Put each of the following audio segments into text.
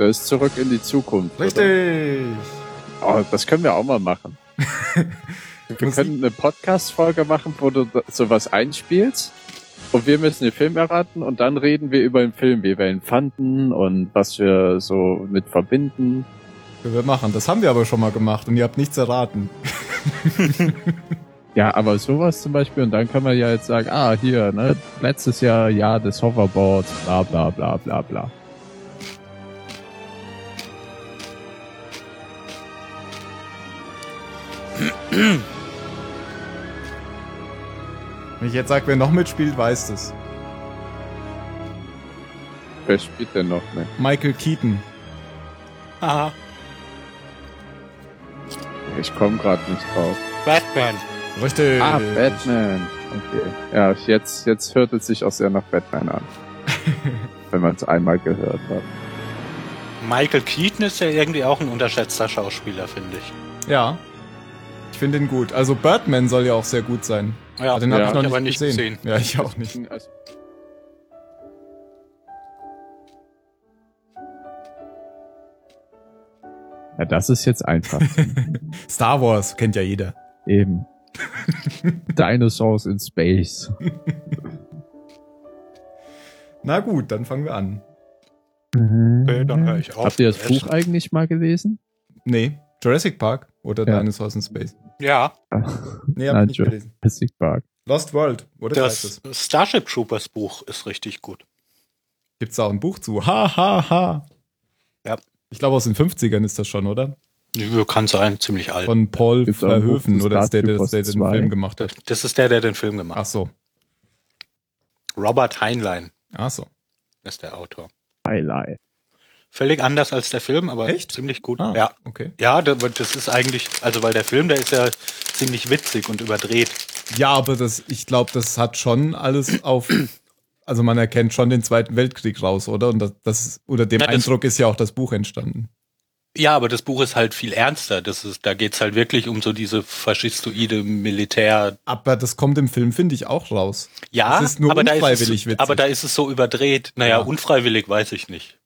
Da ist zurück in die Zukunft. Richtig. Oh, das können wir auch mal machen. Wir können eine Podcast-Folge machen, wo du sowas einspielst. Und wir müssen den Film erraten und dann reden wir über den Film, wie wir ihn fanden und was wir so mit verbinden. Können wir machen. Das haben wir aber schon mal gemacht und ihr habt nichts erraten. Ja, aber sowas zum Beispiel, und dann kann man ja jetzt sagen, ah, hier, ne, letztes Jahr, Jahr des Hoverboards, bla bla bla bla bla. Wenn ich jetzt sage, wer noch mitspielt, weiß es. Wer spielt denn noch mit? Michael Keaton. Aha. Ich komme gerade nicht drauf. Batman. Richtig. Ah, Batman. Okay. Ja, jetzt, jetzt hört es sich auch sehr nach Batman an. wenn man es einmal gehört hat. Michael Keaton ist ja irgendwie auch ein unterschätzter Schauspieler, finde ich. Ja. Ich finde ihn gut. Also Birdman soll ja auch sehr gut sein. Ja, Aber den habe ja. ich noch hab nicht, nicht gesehen. gesehen. Ja, ich auch nicht. Also, Ja, das ist jetzt einfach. Star Wars kennt ja jeder. Eben. Dinosaurs in Space. Na gut, dann fangen wir an. Okay, dann höre ich auf. Habt ihr das. Buch eigentlich mal gelesen? Nee, Jurassic Park oder Ja. Dinosaurs in Space. Ja, Nee, hab Nein, ich nicht gelesen. Jurassic Park. Lost World, oder? das heißt es. Starship Troopers Buch ist richtig gut. Gibt's da auch ein Buch zu? Ha, ha, ha. Ja. Ich glaube, aus den 50ern ist das schon, oder? Kann sein, ziemlich alt. Von Paul Gibt's Verhoeven, oder ist der, der, der, den Troopers 2? Film gemacht hat? Das ist der, der den Film gemacht Ach hat. so. Robert Heinlein Ach so. ist der Autor. Highlight. Völlig anders als der Film, aber Echt? ziemlich gut. Ah, Ja. okay. Ja, da- das ist eigentlich, also weil der Film, der ist ja ziemlich witzig und überdreht. Ja, aber das, ich glaube, das hat schon alles auf, also man erkennt schon den Zweiten Weltkrieg raus, oder? Und das, das oder dem Ja, das- Eindruck ist ja auch das Buch entstanden. Ja, aber das Buch ist halt viel ernster. Das ist, da geht's halt wirklich um so diese faschistoide Militär. Aber das kommt im Film, finde ich, auch raus. Ja, aber, da ist es, aber da ist es so überdreht. Naja, Ja. unfreiwillig weiß ich nicht.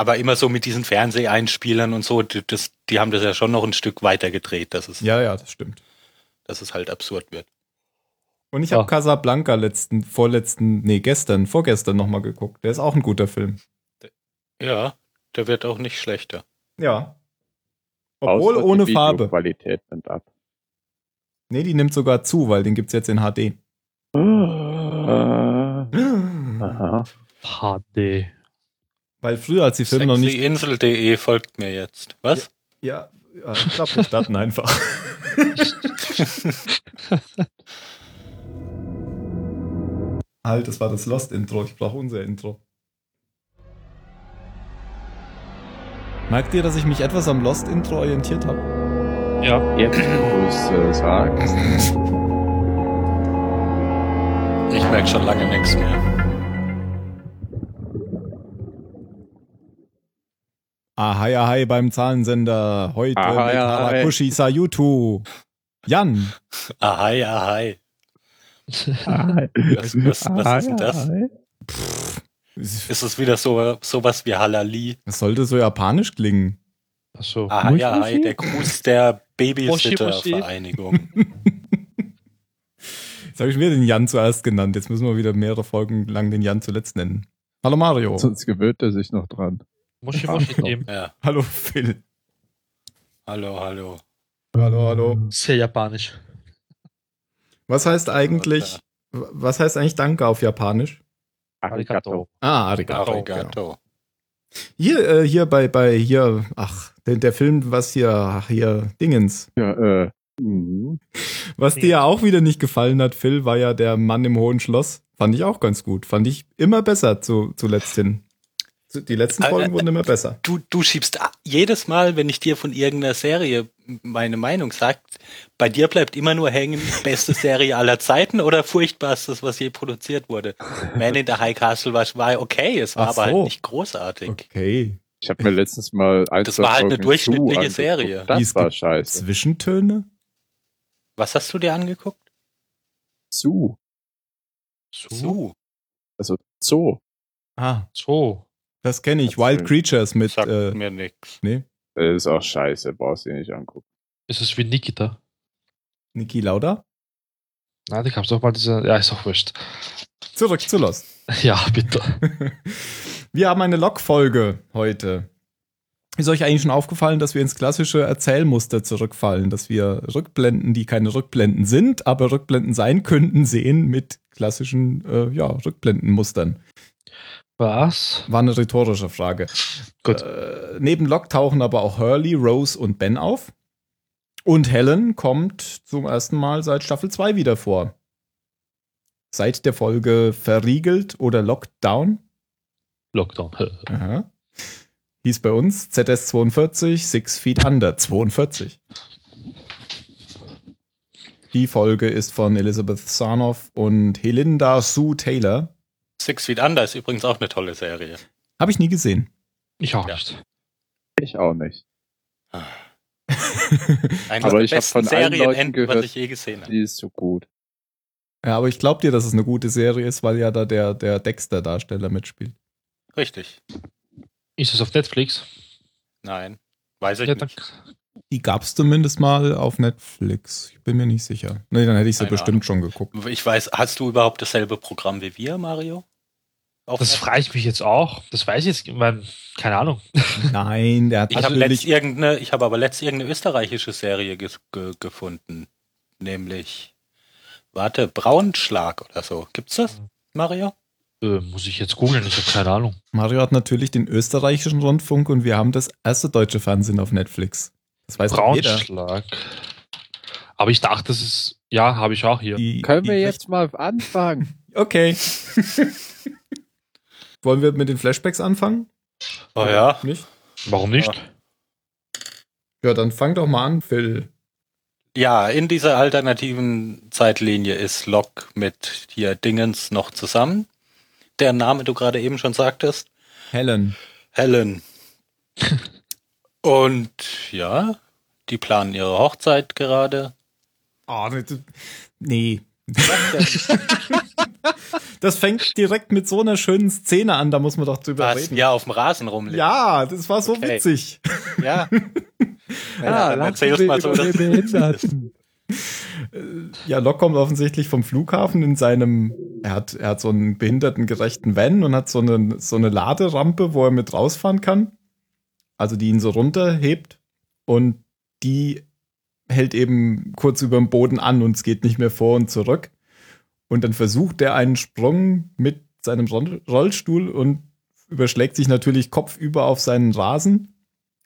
Aber immer so mit diesen Fernseheinspielern und so, die- das, die haben das ja schon noch ein Stück weiter gedreht, dass es, Ja, ja, das stimmt. dass es halt absurd wird. Und ich habe Ah. Casablanca letzten, vorletzten, nee, gestern, vorgestern nochmal geguckt. Der ist auch ein guter Film. Ja, der wird auch nicht schlechter. Ja. Obwohl Außer ohne die Farbe. Qualität nimmt ab. Nee, die nimmt sogar zu, weil den gibt's jetzt in HD. Aha. HD. Weil früher, als die Filme noch nicht. Sexyinsel.de folgt mir jetzt. Was? Ja, ja ich glaube, wir starten einfach. halt, das war das Lost-Intro. Ich brauche unser Intro. Merkt ihr, dass ich mich etwas am Lost-Intro orientiert habe? Ja. Jetzt, wo es äh, sagst. Ich merke schon lange nichts mehr. Ahai, ahai beim Zahlensender. Heute Ahai, mit ahai. Harakushi Sayutu. Jan. Ahai, ahai. Ah, Was, was, was ist denn das? Was Ist es wieder so sowas wie Halali? sollte so japanisch klingen? Achso. Ahai, Muschi, ahai, Muschi? der Gruß der Babysitter-Vereinigung. Jetzt habe ich mir den Jan zuerst genannt. Jetzt müssen wir wieder mehrere Folgen lang den Jan zuletzt nennen. Hallo Mario. Sonst gewöhnt er sich noch dran. Muschi Muschi Team. Ja, Hallo Phil. hallo, hallo. Hallo, hallo. Sehr japanisch. Was heißt eigentlich, was heißt eigentlich Danke auf Japanisch? Arigato. Ah, Arigato. Arigato. Hier, äh, hier bei, bei, hier, ach, der, der Film, was hier, ach, hier, Dingens. Ja, äh, mhm. Was dir ja auch wieder nicht gefallen hat, Phil, war ja der Mann im Hohen Schloss. Fand ich auch ganz gut. Fand ich immer besser zu, zuletzt hin. Die letzten Äh, Folgen äh, wurden immer besser. Du, du schiebst jedes Mal, wenn ich dir von irgendeiner Serie meine Meinung sag, bei dir bleibt immer nur hängen, beste Serie aller Zeiten oder furchtbarstes, was je produziert wurde. Man in the High Castle war, war okay, es war Ach aber so. halt nicht großartig. Okay. Ich habe mir letztens mal ein, Das war halt eine durchschnittliche. Serie. Das Es war scheiße. Zwischentöne? Was hast du dir angeguckt? Zu. Zu. Also Zoo. Ah, So. Das kenne ich. Erzähl. Wild Creatures mit. Sagt Äh, mir nix. nee, Das ist auch scheiße, brauchst du dir nicht angucken. Ist es wie Nikita? Niki Lauda. Nein, ich hab's doch mal diese. Ja, ist auch wurscht. Zurück zu Lost. Ja, bitte. Wir haben eine Log-Folge heute. Ist euch eigentlich schon aufgefallen, dass wir ins klassische Erzählmuster zurückfallen, dass wir Rückblenden, die keine Rückblenden sind, aber Rückblenden sein könnten, sehen mit klassischen äh, ja, Rückblendenmustern? Was? War eine rhetorische Frage. Gut. Äh, neben Locke tauchen aber auch Hurley, Rose und Ben auf. Und Helen kommt zum ersten Mal seit Staffel 2 wieder vor. Seit der Folge Verriegelt oder Locked Down. Lockdown. Aha. Hieß bei uns ZS 42, Six Feet Under 42. Die Folge ist von Elizabeth Sarnoff und Helinda Sue Taylor. Six Feet Under ist übrigens auch eine tolle Serie. Habe ich nie gesehen. Ich auch Ja. nicht. Ich auch nicht. Eine Aber der ich hab besten von allen Leuten Serienenden, was ich je gesehen habe. Die ist so gut. Ja, aber ich glaube dir, dass es eine gute Serie ist, weil ja da der, der Dexter-Darsteller mitspielt. Richtig. Ist es auf Netflix? Nein. Weiß ich Ja, nicht. Die gab es zumindest mal auf Netflix. Ich bin mir nicht sicher. Nee, dann hätte ich sie Keine bestimmt Ahnung. schon geguckt. Ich weiß, hast du überhaupt dasselbe Programm wie wir, Mario? Auf das frage ich mich jetzt auch. Das weiß ich jetzt. Ich mein, keine Ahnung. Nein, der hat Ich habe letzt irgendeine, ich habe aber letzt irgendeine österreichische Serie ge ge gefunden, nämlich warte Braunschlag oder so. Gibt's das, Mario? Äh, muss ich jetzt googeln? Ich habe keine Ahnung. Mario hat natürlich den österreichischen Rundfunk und wir haben das erste deutsche Fernsehen auf Netflix. Das weiß. Braunschlag. Aber ich dachte, das ist. Ja, habe ich auch hier. Die, Können wir jetzt mal anfangen? Okay. Wollen wir mit den Flashbacks anfangen? Oh ja. Nicht? Warum nicht? Ja, dann fang doch mal an, Phil. Ja, in dieser alternativen Zeitlinie ist Locke mit hier Dingens noch zusammen. Der Name du gerade eben schon sagtest. Helen. Helen. Und ja, die planen ihre Hochzeit gerade. Oh, nee. Das fängt direkt mit so einer schönen Szene an, da muss man doch drüber Was? reden. Ja, auf dem Rasen rumliegen. Ja, das war so Okay. witzig. Ja. Ja, dann erzähl's mal so. Ja, Locke kommt offensichtlich vom Flughafen in seinem, er hat, er hat so einen behindertengerechten Van und hat so eine, so eine Laderampe, wo er mit rausfahren kann. Also die ihn so runterhebt und die hält eben kurz über dem Boden an und es geht nicht mehr vor und zurück. Und dann versucht er einen Sprung mit seinem Roll- Rollstuhl und überschlägt sich natürlich kopfüber auf seinen Rasen.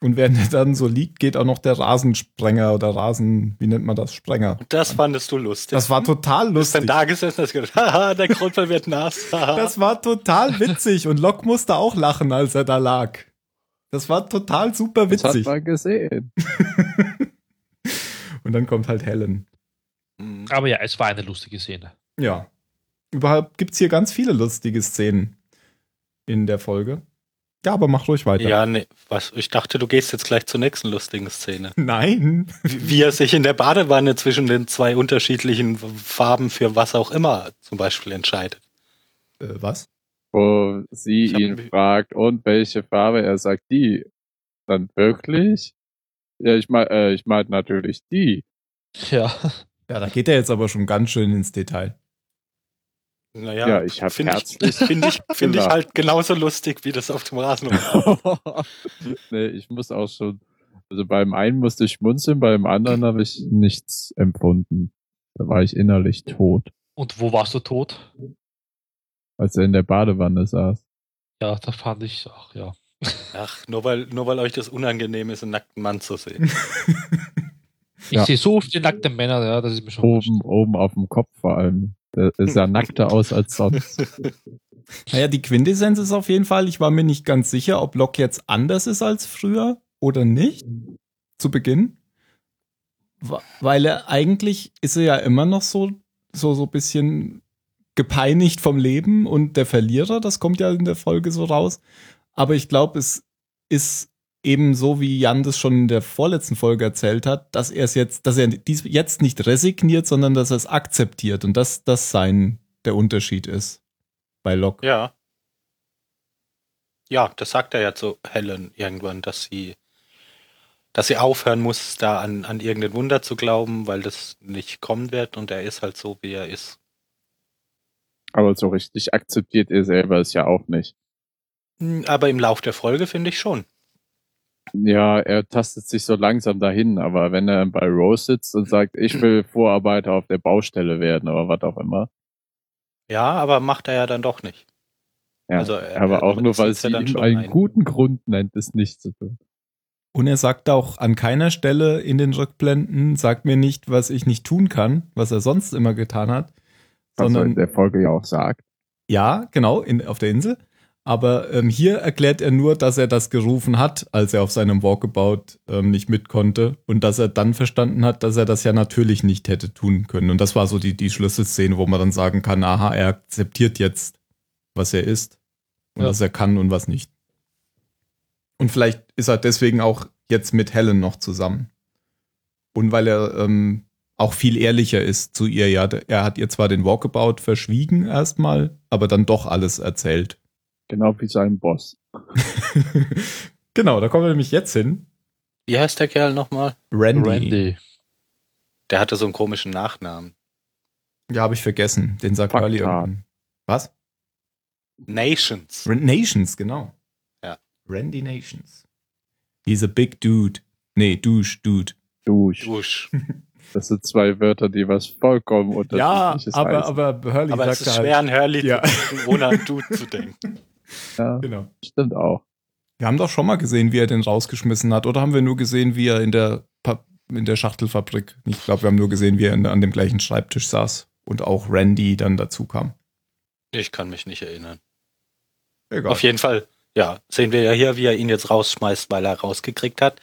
Und während er dann so liegt, geht auch noch der Rasensprenger oder Rasen, wie nennt man das? Sprenger. Das fandest du lustig. Das war total Du bist dann lustig. da gesessen und hast gedacht, haha, der Grundball wird nass. Das war total witzig und Locke musste auch lachen, als er da lag. Das war total super Das hat witzig. man gesehen. Und dann kommt halt Helen. Mhm. Aber ja, es war eine lustige Szene. Ja. Überhaupt gibt's hier ganz viele lustige Szenen in der Folge. Ja, aber mach ruhig weiter. Ja, nee, was, ich dachte, du gehst jetzt gleich zur nächsten lustigen Szene. Nein. Wie wie er sich in der Badewanne zwischen den zwei unterschiedlichen Farben für was auch immer zum Beispiel entscheidet. Äh, was? Wo sie ihn fragt, und welche Farbe? Er sagt, die. Dann wirklich? Ja, ich meine, äh, ich meine natürlich die. Ja. Ja, da geht er jetzt aber schon ganz schön ins Detail. Naja, Ja, ich finde ich, finde ich, finde ich gelacht. halt genauso lustig, wie das auf dem Rasen nee, ich muss auch schon, also beim einen musste ich schmunzeln, beim anderen habe ich nichts empfunden. Da war ich innerlich tot, Und wo warst du tot? als er in der Badewanne saß. Ja, da fand ich auch, ja. Ach, nur weil, nur weil euch das unangenehm ist, einen nackten Mann zu sehen. Ich Ja. sehe so viele nackte Männer, ja, das ist mir schon wurscht. Oben, oben auf dem Kopf vor allem. Der sah nackter aus als sonst. Naja, die Quintessenz ist auf jeden Fall, ich war mir nicht ganz sicher, ob Locke jetzt anders ist als früher oder nicht. Zu Beginn. Weil er eigentlich ist er ja immer noch so, so, so ein bisschen gepeinigt vom Leben und der Verlierer, das kommt ja in der Folge so raus. Aber ich glaube, es ist eben so, wie Jan das schon in der vorletzten Folge erzählt hat, dass er es jetzt, dass er dies jetzt nicht resigniert, sondern dass er es akzeptiert und dass das sein der Unterschied ist bei Locke. Ja. Ja, das sagt er ja zu Helen irgendwann, dass sie, dass sie aufhören muss, da an, an irgendein Wunder zu glauben, weil das nicht kommen wird und er ist halt so, wie er ist. Aber so richtig akzeptiert er selber es ja auch nicht. Hm, Aber im Lauf der Folge finde ich schon. Ja, er tastet sich so langsam dahin, aber wenn er bei Rose sitzt und sagt, ich will Vorarbeiter auf der Baustelle werden oder was auch immer. Ja, aber macht er ja dann doch nicht. Ja, Also, er- aber auch er nur, weil sie dann ihm schon einen ein. guten Grund nennt, es nicht zu tun. Und er sagt auch an keiner Stelle in den Rückblenden, sagt mir nicht, was ich nicht tun kann, was er sonst immer getan hat, Was er in sondern der Folge ja auch sagt. ja, genau, in, auf der Insel. Aber ähm, hier erklärt er nur, dass er das gerufen hat, als er auf seinem Walkabout ähm, nicht mit konnte und dass er dann verstanden hat, dass er das ja natürlich nicht hätte tun können. Und das war so die, die Schlüsselszene, wo man dann sagen kann, aha, er akzeptiert jetzt, was er ist und Ja. was er kann und was nicht. Und vielleicht ist er deswegen auch jetzt mit Helen noch zusammen. Und weil er ähm, auch viel ehrlicher ist zu ihr. Ja, er hat ihr zwar den Walkabout verschwiegen erstmal, aber dann doch alles erzählt. Genau wie sein Boss. genau, da kommen wir nämlich jetzt hin. Wie heißt der Kerl nochmal? Randy. Randy. Der hatte so einen komischen Nachnamen. Ja, habe ich vergessen. Den sagt Curly ja. irgendwann. Was? Nations. Rand Nations, genau. Ja. Randy Nations. He's a big dude. Nee, douche, dude. Dusch. Dusch. Das sind zwei Wörter, die was vollkommen Ja, unterschiedliches aber, heißen. aber Hurley Aber es sagt ist halt, schwer, an Hurley Ja. zu denken, ohne an Dude zu denken. ja, Genau. stimmt auch. Wir haben doch schon mal gesehen, wie er den rausgeschmissen hat. Oder haben wir nur gesehen, wie er in der, Pa- in der Schachtelfabrik, ich glaube, wir haben nur gesehen, wie er in, an dem gleichen Schreibtisch saß und auch Randy dann dazu kam. Ich kann mich nicht erinnern. Egal. Auf jeden Fall, ja, sehen wir ja hier, wie er ihn jetzt rausschmeißt, weil er rausgekriegt hat,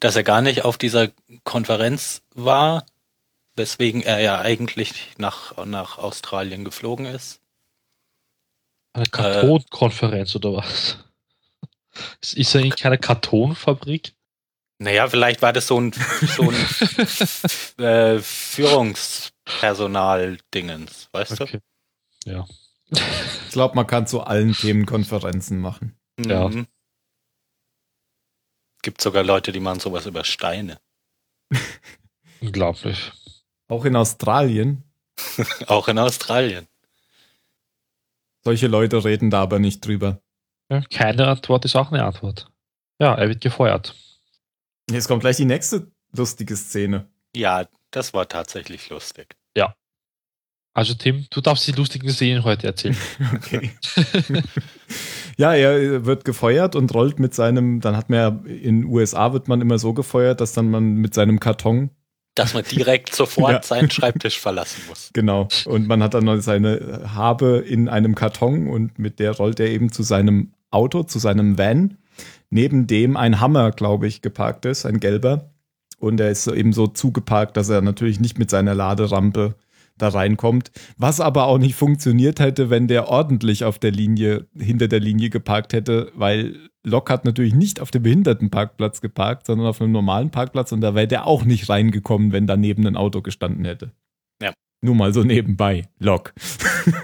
dass er gar nicht auf dieser Konferenz war, weswegen er ja eigentlich nach, nach Australien geflogen ist. Eine Kartonkonferenz oder was? Ist er in keiner Kartonfabrik? Naja, vielleicht war das so ein, so ein äh, Führungspersonal-Dingens, weißt Okay. Ja. Ich glaube, man kann zu allen Themen Konferenzen machen. du? Ja. Mhm. Gibt sogar Leute, die machen sowas über Steine. Unglaublich. Auch in Australien. Auch in Australien. Solche Leute reden da aber nicht drüber. Ja, keine Antwort ist auch eine Antwort. Ja, er wird gefeuert. Jetzt kommt gleich die nächste lustige Szene. Ja, das war tatsächlich lustig. Also Tim, du darfst die lustigen Szenen heute erzählen. Okay. ja, er wird gefeuert und rollt mit seinem, dann hat man ja, in den USA wird man immer so gefeuert, dass dann man mit seinem Karton, Dass man direkt sofort Ja. seinen Schreibtisch verlassen muss. genau, und man hat dann noch seine Habe in einem Karton und mit der rollt er eben zu seinem Auto, zu seinem Van, neben dem ein Hammer, glaube ich, geparkt ist, ein gelber. Und er ist so eben so zugeparkt, dass er natürlich nicht mit seiner Laderampe da reinkommt. Was aber auch nicht funktioniert hätte, wenn der ordentlich auf der Linie, hinter der Linie geparkt hätte, weil Lok hat natürlich nicht auf dem Behindertenparkplatz geparkt, sondern auf einem normalen Parkplatz und da wäre der auch nicht reingekommen, wenn daneben ein Auto gestanden hätte. Ja. Nur mal so nebenbei, Lok.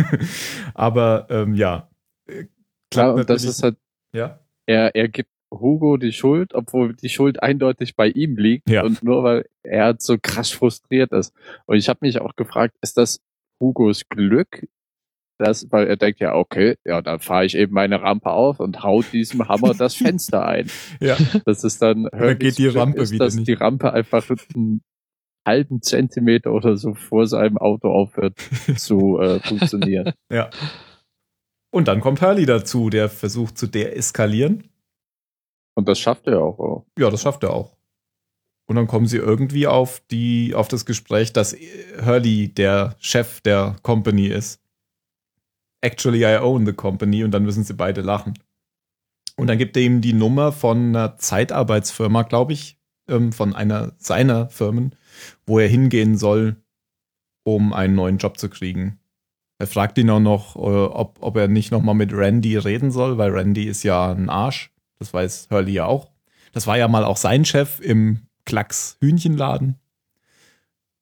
aber ähm, ja. Äh, Klar, und das ist halt, ja. er, er gibt Hugo die Schuld, obwohl die Schuld eindeutig bei ihm liegt. Ja. Und nur weil er so krass frustriert ist. Und ich habe mich auch gefragt, ist das Hugos Glück? Das, weil er denkt ja, okay, ja, dann fahre ich eben meine Rampe auf und haut diesem Hammer das Fenster ein. Ja. Das ist dann, dann geht die Rampe ist, wieder dass nicht. die Rampe einfach einen halben Zentimeter oder so vor seinem Auto aufhört zu äh, funktionieren. Ja. Und dann kommt Hurley dazu, der versucht zu deeskalieren. Und das schafft er auch. auch. Ja, das schafft er auch. Und dann kommen sie irgendwie auf die, auf das Gespräch, dass Hurley der Chef der Company ist. Actually, I own the company. Und dann müssen sie beide lachen. Und dann gibt er ihm die Nummer von einer Zeitarbeitsfirma, glaube ich, ähm, von einer seiner Firmen, wo er hingehen soll, um einen neuen Job zu kriegen. Er fragt ihn auch noch, äh, ob, ob er nicht nochmal mit Randy reden soll, weil Randy ist ja ein Arsch. Das weiß Hurley ja auch. Das war ja mal auch sein Chef im Klacks Hühnchenladen.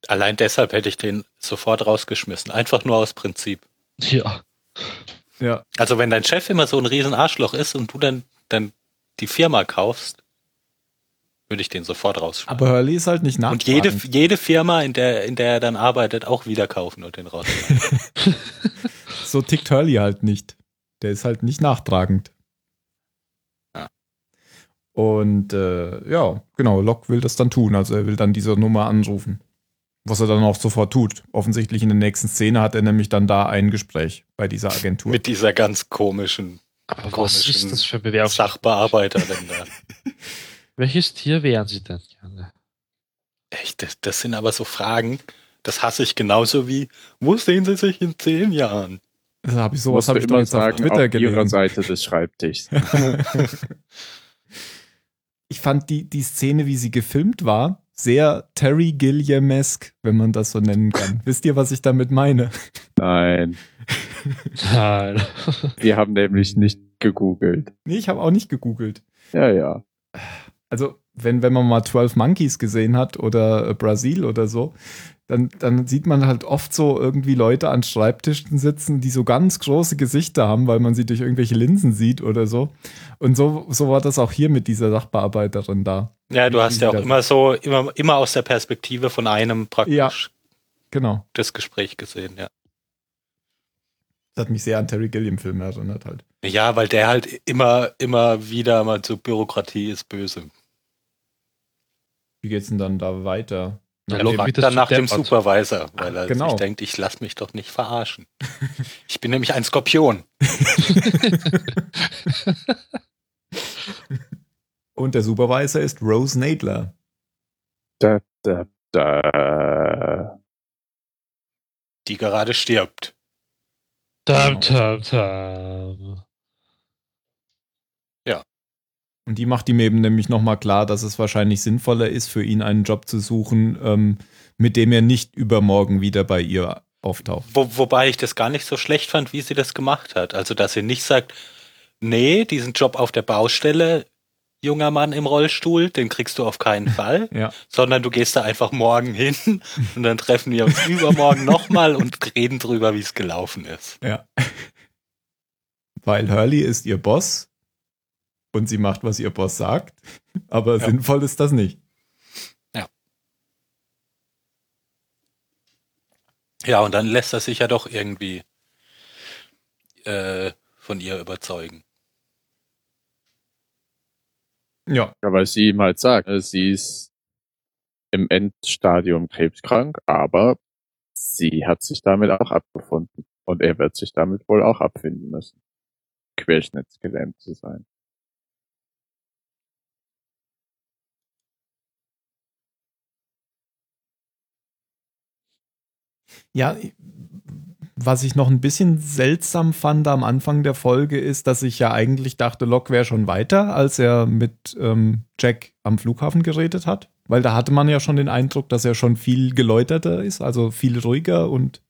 Allein deshalb hätte ich den sofort rausgeschmissen. Einfach nur aus Prinzip. Ja. Ja. Also wenn dein Chef immer so ein riesen Arschloch ist und du dann, dann die Firma kaufst, würde ich den sofort rausschmeißen. Aber Hurley ist halt nicht Und nachtragend. jede, jede Firma, in der, in der er dann arbeitet, auch wieder kaufen und den rausschmeißen. so tickt Hurley halt nicht. Der ist halt nicht nachtragend. Ja. Und äh, ja, genau, Locke will das dann tun. Also er will dann diese Nummer anrufen. Was er dann auch sofort tut. Offensichtlich in der nächsten Szene hat er nämlich dann da ein Gespräch bei dieser Agentur. Mit dieser ganz komischen Aber was ist das für ein Bewerbungs... Sachbearbeiterin da. Welches Tier wären Sie denn gerne? Echt, das, das sind aber so Fragen, das hasse ich genauso wie, wo sehen Sie sich in zehn Jahren? Das hab ich, Sowas habe ich immer jetzt auf sagen, Twitter auf ihrer gelesen. Seite des Schreibtischs. Ich fand die, die Szene, wie sie gefilmt war, sehr Terry Gilliam-esque, wenn man das so nennen kann. Wisst ihr, was ich damit meine? Nein, Nein. wir haben nämlich nicht gegoogelt. Nee, ich habe auch nicht gegoogelt. Ja, ja. Also, wenn, wenn man mal 12 Monkeys gesehen hat oder äh, Brasil oder so, dann, dann sieht man halt oft so irgendwie Leute an Schreibtischen sitzen, die so ganz große Gesichter haben, weil man sie durch irgendwelche Linsen sieht oder so. Und so, so war das auch hier mit dieser Sachbearbeiterin da. Ja, du hast ja auch immer so, immer, immer aus der Perspektive von einem praktisch Ja. Genau. das Gespräch gesehen, ja. Das hat mich sehr an Terry Gilliam-Filme erinnert halt. Ja, weil der halt immer, immer wieder mal so Bürokratie ist böse. Wie geht's denn dann da weiter? Ja, Er fragt dann nach dem. Supervisor, weil er genau. sich denkt, ich lass mich doch nicht verarschen. Ich bin nämlich ein Skorpion. Und der Supervisor ist Rose Nadler. Da, da, da. die gerade stirbt. Dam, dam, dam. Und die macht ihm eben nämlich nochmal klar, dass es wahrscheinlich sinnvoller ist, für ihn einen Job zu suchen, ähm, mit dem er nicht übermorgen wieder bei ihr auftaucht. Wo, wobei ich das gar nicht so schlecht fand, wie sie das gemacht hat. Also, dass sie nicht sagt, nee, diesen Job auf der Baustelle, junger Mann im Rollstuhl, den kriegst du auf keinen Fall, Ja. sondern du gehst da einfach morgen hin und dann treffen wir uns übermorgen nochmal und reden drüber, wie es gelaufen ist. Ja. Weil Hurley ist ihr Boss und sie macht, was ihr Boss sagt, aber Ja. sinnvoll ist das nicht. Ja, und dann lässt er sich ja doch irgendwie äh, von ihr überzeugen. Ja. Ja, weil sie ihm halt sagt, äh, sie ist im Endstadium krebskrank, aber sie hat sich damit auch abgefunden. Und er wird sich damit wohl auch abfinden müssen, querschnittsgelähmt zu sein. Ja, was ich noch ein bisschen seltsam fand am Anfang der Folge ist, dass ich ja eigentlich dachte, Locke wäre schon weiter, als er mit ähm, Jack am Flughafen geredet hat. Weil da hatte man ja schon den Eindruck, dass er schon viel geläuterter ist, also viel ruhiger und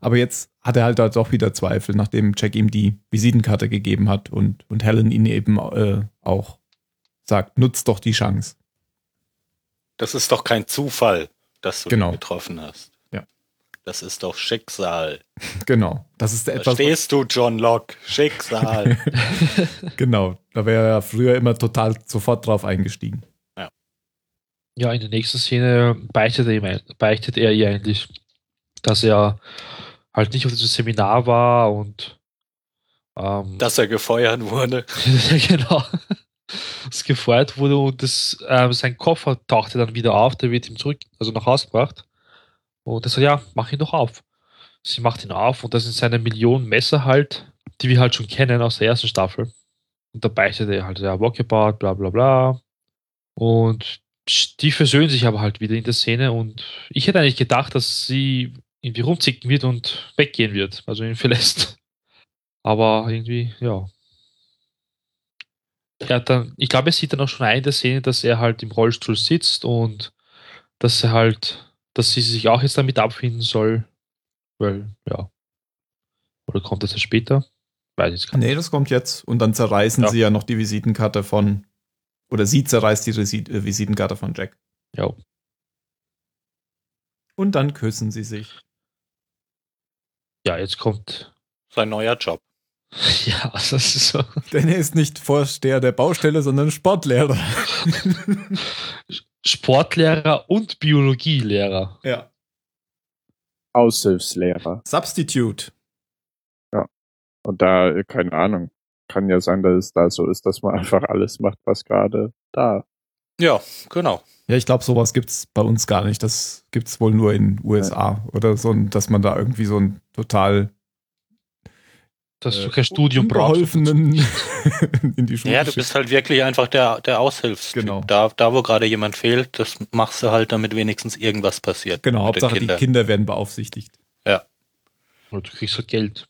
aber jetzt hat er halt da doch wieder Zweifel, nachdem Jack ihm die Visitenkarte gegeben hat und, und Helen ihn eben äh, auch sagt, nutzt doch die Chance. Das ist doch kein Zufall, dass du Genau. ihn getroffen hast. Ja. Das ist doch Schicksal. Genau. Das ist etwas, Verstehst du, John Locke? Schicksal. genau. Da wäre er ja früher immer total sofort drauf eingestiegen. Ja, in der nächsten Szene beichtet er, beichtet er ihr eigentlich, dass er halt nicht auf diesem Seminar war und ähm, dass er gefeuert wurde. genau. Das gefeuert wurde und das, ähm, sein Koffer tauchte dann wieder auf, der wird ihm zurück, also nach Hause gebracht. Und er sagt, ja, mach ihn doch auf. Sie macht ihn auf und das sind seine Millionen Messer halt, die wir halt schon kennen aus der ersten Staffel. Und da beichtet er halt, ja, Walkabout, bla bla bla. Und die versöhnen sich aber halt wieder in der Szene und ich hätte eigentlich gedacht, dass sie irgendwie rumzicken wird und weggehen wird, also ihn verlässt. Aber irgendwie, ja. Er dann, ich glaube, er sieht dann auch schon ein in der Szene, dass er halt im Rollstuhl sitzt und dass er halt, dass sie sich auch jetzt damit abfinden soll. Weil, ja. Oder kommt das erst später? Weiß ich gar nicht. Nee, das kommt jetzt. Und dann zerreißen Ja. sie ja noch die Visitenkarte von. Oder sie zerreißt die Resi- äh, Visitenkarte von Jack. Ja. Und dann küssen sie sich. ja, jetzt kommt Sein neuer Job. Ja, das ist so. Denn er ist nicht Vorsteher der Baustelle, sondern Sportlehrer. Sportlehrer und Biologielehrer. Ja. Aushilfslehrer. Substitute. Und da, keine Ahnung, kann ja sein, dass es da so ist, dass man einfach alles macht, was gerade da. Ja, genau. Ja, ich glaube, sowas gibt's bei uns gar nicht. Das gibt's wohl nur in USA oder so, dass man da irgendwie so ein total Dass äh, du kein Studium brauchst. in die Schule Ja, du bist halt wirklich einfach der, der Aushilfstyp. Genau. Da, da, wo gerade jemand fehlt, das machst du halt, damit wenigstens irgendwas passiert. Genau, Hauptsache Kindern. die Kinder werden beaufsichtigt. Und du kriegst halt Geld.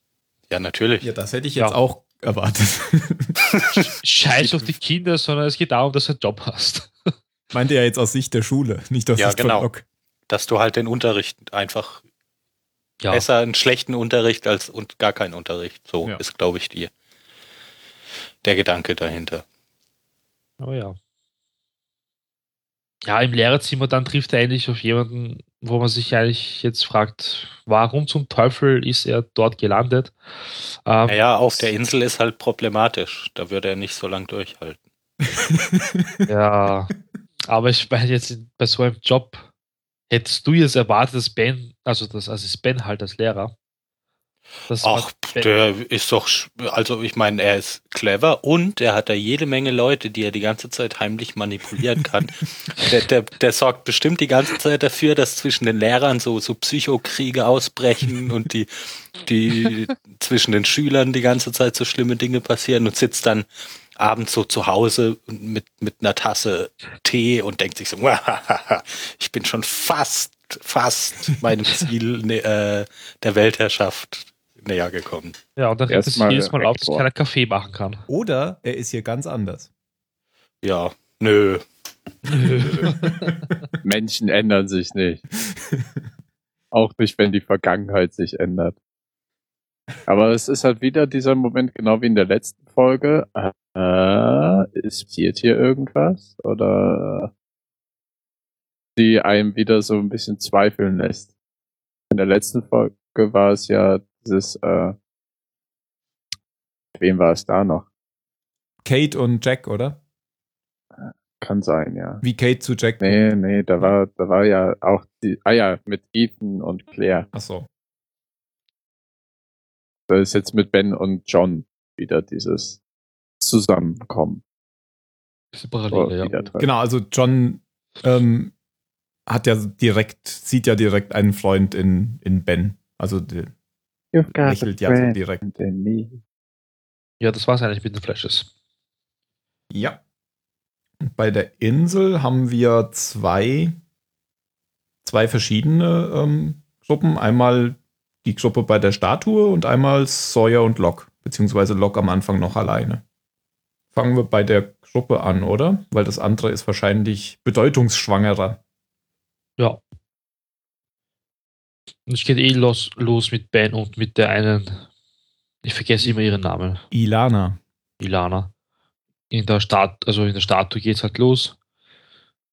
Ja, natürlich. Ja, das hätte ich Ja. jetzt auch erwartet. Scheiß auf die Kinder, sondern es geht darum, dass du einen Job hast. Meinte ja jetzt aus Sicht der Schule, nicht aus Ja, Sicht genau. von Lok. Dass du halt den Unterricht einfach Ja, besser einen schlechten Unterricht als und gar keinen Unterricht. So Ja. ist, glaube ich, die, der Gedanke dahinter. aber ja. Ja, im Lehrerzimmer dann trifft er eigentlich auf jemanden, wo man sich eigentlich jetzt fragt, warum zum Teufel ist er dort gelandet? Ähm, Naja, auf der Insel ist halt problematisch. Da würde er nicht so lang durchhalten. Ja, aber ich meine jetzt bei so einem Job, hättest du jetzt erwartet, dass Ben, also das, also ist Ben halt als Lehrer. Das Ach, der ist doch, also ich meine, er ist clever und er hat da jede Menge Leute, die er die ganze Zeit heimlich manipulieren kann. der, der, der sorgt bestimmt die ganze Zeit dafür, dass zwischen den Lehrern so, so Psychokriege ausbrechen und die, die zwischen den Schülern die ganze Zeit so schlimme Dinge passieren und sitzt dann abends so zu Hause mit, mit einer Tasse Tee und denkt sich so, ich bin schon fast, fast meinem Ziel ne, äh, der Weltherrschaft näher gekommen. ja, und dann regt es Erstmal jedes Mal auf, dass keiner Kaffee machen kann. Oder er ist hier ganz anders. Ja, nö. Menschen ändern sich nicht. Auch nicht, wenn die Vergangenheit sich ändert. Aber es ist halt wieder dieser Moment, genau wie in der letzten Folge. Äh, ist passiert hier irgendwas? Oder die einem wieder so ein bisschen zweifeln lässt. In der letzten Folge war es ja dieses, äh, wem war es da noch? Kate und Jack, oder? Kann sein, ja. Wie Kate zu Jack. Nee, nee, da war, da war ja auch die, ah ja, mit Ethan und Claire. Ach so. Da ist jetzt mit Ben und John wieder dieses Zusammenkommen. Diese Oh, Parallele, ja. wieder drin. Genau, also John ähm, hat ja direkt, sieht ja direkt einen Freund in, in Ben. Also lächelt ja so direkt. Ja, das war es eigentlich mit den Flashes. Ja. Bei der Insel haben wir zwei, zwei verschiedene ähm, Gruppen. Einmal die Gruppe bei der Statue und einmal Sawyer und Locke. Beziehungsweise Locke am Anfang noch alleine. Fangen wir bei der Gruppe an, oder? Weil das andere ist wahrscheinlich bedeutungsschwangerer. Ja. Und es geht eh los, los mit Ben und mit der einen, ich vergesse immer ihren Namen, Ilana. Ilana. In der Stat also in der Statue geht's halt los,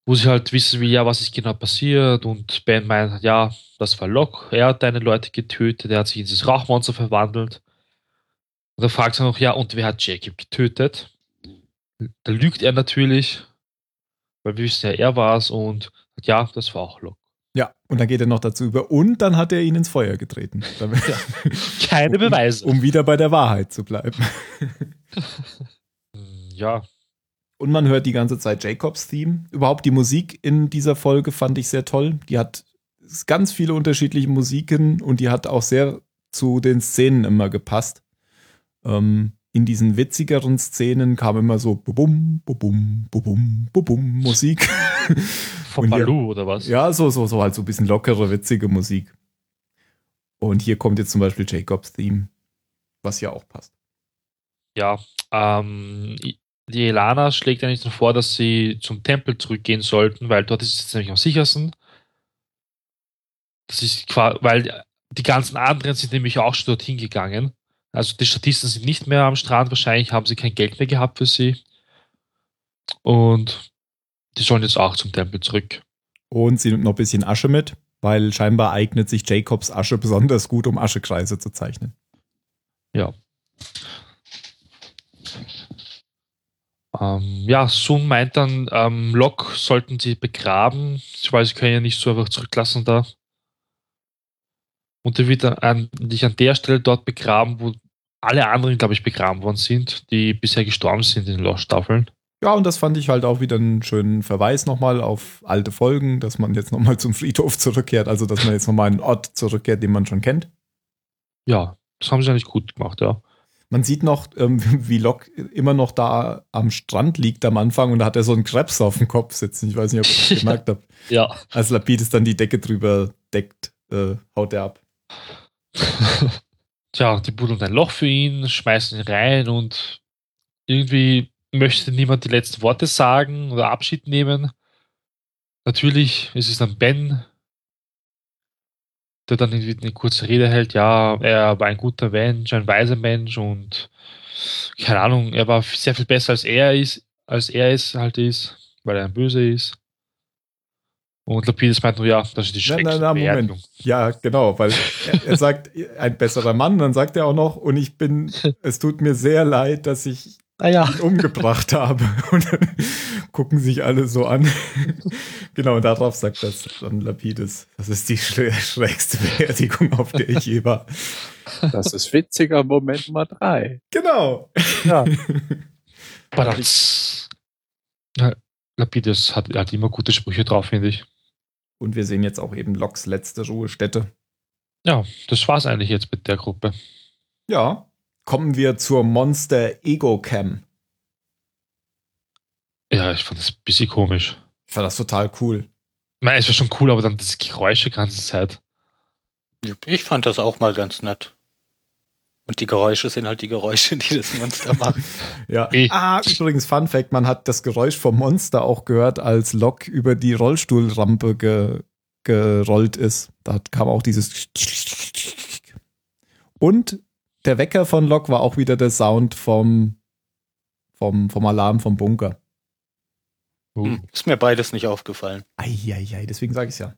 wo sie halt wissen will, ja, was ist genau passiert und Ben meint, ja, das war Locke, er hat deine Leute getötet, er hat sich in dieses Rauchmonster verwandelt. Und dann fragt sie noch, ja, und wer hat Jacob getötet? Da lügt er natürlich, weil wir wissen ja, er war's und ja, das war auch Locke. Ja, und dann geht er noch dazu über. Und dann hat er ihn ins Feuer getreten. Damit- Keine Beweise. Um wieder bei der Wahrheit zu bleiben. Ja, Und man hört die ganze Zeit Jacobs Theme. Überhaupt die Musik in dieser Folge fand ich sehr toll. Die hat ganz viele unterschiedliche Musiken und die hat auch sehr zu den Szenen immer gepasst. Ähm, in diesen witzigeren Szenen kam immer so bubum, bubum, bubum, bubum Musik. hier- Balu oder was? Ja, so, so, so halt so ein bisschen lockere, witzige Musik. Und hier kommt jetzt zum Beispiel Jacobs Theme, was ja auch passt. Ja, ähm, die Elana schlägt eigentlich dann vor, dass sie zum Tempel zurückgehen sollten, weil dort ist es nämlich am sichersten. Das ist quasi, weil die ganzen anderen sind nämlich auch schon dorthin gegangen. Also die Statisten sind nicht mehr am Strand, wahrscheinlich haben sie kein Geld mehr gehabt für sie. Und die sollen jetzt auch zum Tempel zurück. Und sie nimmt noch ein bisschen Asche mit, weil scheinbar eignet sich Jacobs Asche besonders gut, um Aschekreise zu zeichnen. Ähm, ja, Sun meint dann, ähm, Lok sollten sie begraben, weil sie können ja nicht so einfach zurücklassen da. Und er wird dann an, dich an der Stelle dort begraben, wo alle anderen, glaube ich, begraben worden sind, die bisher gestorben sind in den Lost-Staffeln. Ja, und das fand ich halt auch wieder einen schönen Verweis nochmal auf alte Folgen, dass man jetzt nochmal zum Friedhof zurückkehrt, also dass man jetzt nochmal einen Ort zurückkehrt, den man schon kennt. Ja, das haben sie eigentlich gut gemacht, ja. Man sieht noch, ähm, wie Locke immer noch da am Strand liegt am Anfang und da hat er so einen Krebs auf dem Kopf sitzen. Ich weiß nicht, ob ihr das gemerkt habt. Ja. Als Lapidus dann die Decke drüber deckt, äh, haut er ab. Tja, die buddeln ein Loch für ihn, schmeißen ihn rein und irgendwie möchte niemand die letzten Worte sagen oder Abschied nehmen. Natürlich ist es dann Ben, der dann irgendwie eine kurze Rede hält. Ja, er war ein guter Mensch, ein weiser Mensch und keine Ahnung, er war sehr viel besser als er ist, als er es halt ist, weil er ein Böse ist. Und Lapidus meint nur, ja, das ist die schrecklichste nein, nein, Moment. Beerdigung. Ja, genau, weil er, er sagt, ein besserer Mann, dann sagt er auch noch, und ich bin, es tut mir sehr leid, dass ich Ah ja. ihn umgebracht habe. Und dann gucken sich alle so an. genau, und darauf sagt das dann Lapidus. Das ist die schrä- schrägste Beerdigung, auf der ich je war. Das ist witziger Moment Nummer drei. Genau. Ja. Badaz. Ja, Lapidus hat, hat immer gute Sprüche drauf, finde ich. Und wir sehen jetzt auch eben Loks letzte Ruhestätte. Ja, das war's eigentlich jetzt mit der Gruppe. Ja. Kommen wir zur Monster Ego Cam. Ja, ich fand das ein bisschen komisch. Ich fand das total cool. Ich meine, es war schon cool, aber dann das Geräusch die ganze Zeit. Ich fand das auch mal ganz nett. Und die Geräusche sind halt die Geräusche, die das Monster macht. Ja. Ah, übrigens, Fun Fact: Man hat das Geräusch vom Monster auch gehört, als Lok über die Rollstuhlrampe ge gerollt ist. Da kam auch dieses. Und der Wecker von Lok war auch wieder der Sound vom, vom, vom Alarm vom Bunker. Hm, ist mir beides nicht aufgefallen. Eieiei, deswegen sage ich ja.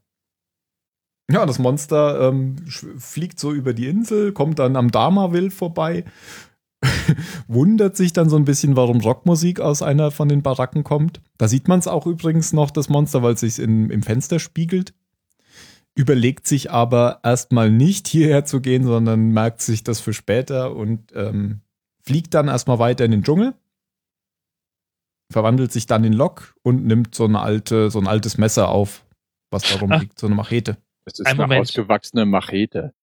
Ja, das Monster ähm, fliegt so über die Insel, kommt dann am Dharmaville vorbei, wundert sich dann so ein bisschen, warum Rockmusik aus einer von den Baracken kommt. Da sieht man es auch übrigens noch, das Monster, weil es sich im Fenster spiegelt. Überlegt sich aber erstmal nicht hierher zu gehen, sondern merkt sich das für später und ähm, fliegt dann erstmal weiter in den Dschungel verwandelt sich dann in Lok und nimmt so eine alte, so ein altes Messer auf, was da rumliegt, so eine Machete. Das ist Ein eine Moment. ausgewachsene Machete.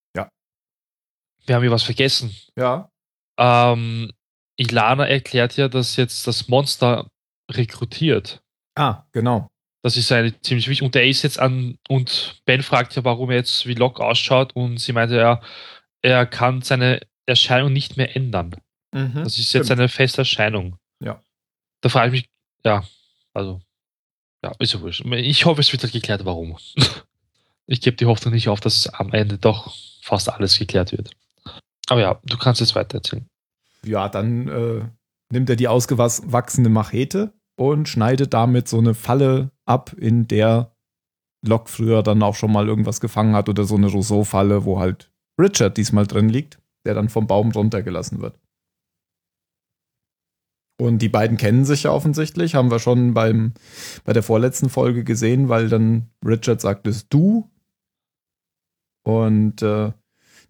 Wir haben hier was vergessen. Ja. Ähm, Ilana erklärt ja, dass jetzt das Monster rekrutiert. Ah, genau. Das ist eine ziemlich wichtig. Und er ist jetzt an, und Ben fragt ja, warum er jetzt wie Locke ausschaut, und sie meinte ja, er kann seine Erscheinung nicht mehr ändern. Das ist jetzt Stimmt. eine feste Erscheinung. Ja. Da frage ich mich, ja, also, ja, ist ja wurscht. Ich hoffe, es wird halt geklärt, warum. ich gebe die Hoffnung nicht auf, dass am Ende doch fast alles geklärt wird. Aber ja, du kannst jetzt weiter erzählen. Ja, dann äh, nimmt er die ausgewachsene Machete und schneidet damit so eine Falle ab, in der Locke früher dann auch schon mal irgendwas gefangen hat oder so eine Rousseau-Falle, wo halt Richard diesmal drin liegt, der dann vom Baum runtergelassen wird. Und die beiden kennen sich ja offensichtlich, haben wir schon beim, bei der vorletzten Folge gesehen, weil dann Richard sagt es du. Und äh,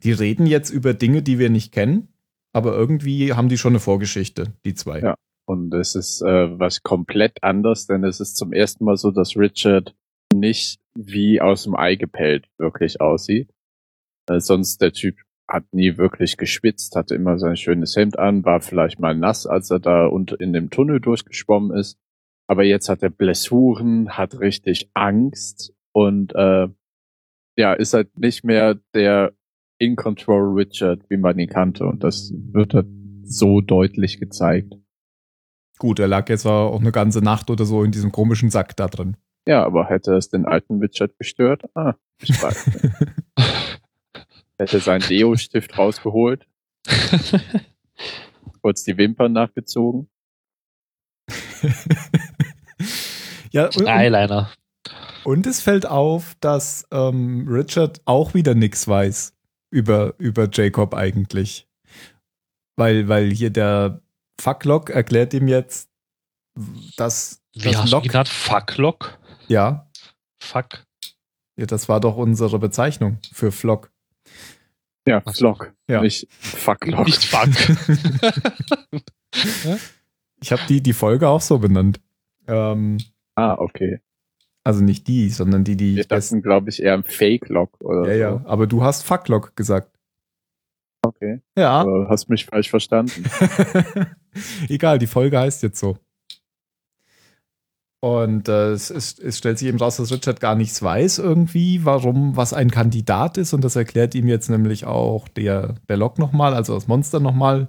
die reden jetzt über Dinge, die wir nicht kennen, aber irgendwie haben die schon eine Vorgeschichte, die zwei. Ja. Und es ist äh, was komplett anders, denn es ist zum ersten Mal so, dass Richard nicht wie aus dem Ei gepellt wirklich aussieht. Äh, sonst der Typ hat nie wirklich geschwitzt, hatte immer sein schönes Hemd an, war vielleicht mal nass, als er da unter in dem Tunnel durchgeschwommen ist. Aber jetzt hat er Blessuren, hat richtig Angst und äh, ja, ist halt nicht mehr der In Control Richard, wie man ihn kannte. Und das wird halt so deutlich gezeigt. Gut, er lag jetzt auch eine ganze Nacht oder so in diesem komischen Sack da drin. Ja, aber hätte es den alten Richard gestört? Ah, ich weiß. nicht. hätte seinen Deo-Stift rausgeholt, kurz die Wimpern nachgezogen. ja, und, und, Eyeliner. und es fällt auf, dass ähm, Richard auch wieder nichts weiß über, über Jacob eigentlich. Weil, weil hier der Fucklock erklärt ihm jetzt, dass, Wie dass hast du Locke, genannt? Fucklock? ja, Fuck. ja, das war doch unsere Bezeichnung für Flock. Ja, so. Flock. Ja. Nicht Fucklock. Nicht Fuck. Ich habe die, die Folge auch so benannt. Ähm, Ah, okay. also nicht die, sondern die, die Wir gestern. dachten, glaube ich, eher ein Fake-Lock oder Ja, ja. Aber du hast Fucklock gesagt. Okay. Ja. Aber hast mich falsch verstanden. Egal, die Folge heißt jetzt so. Und äh, es, ist, es stellt sich eben raus, dass Richard gar nichts weiß irgendwie, warum, was ein Kandidat ist. Und das erklärt ihm jetzt nämlich auch der, der Locke nochmal, also das Monster nochmal,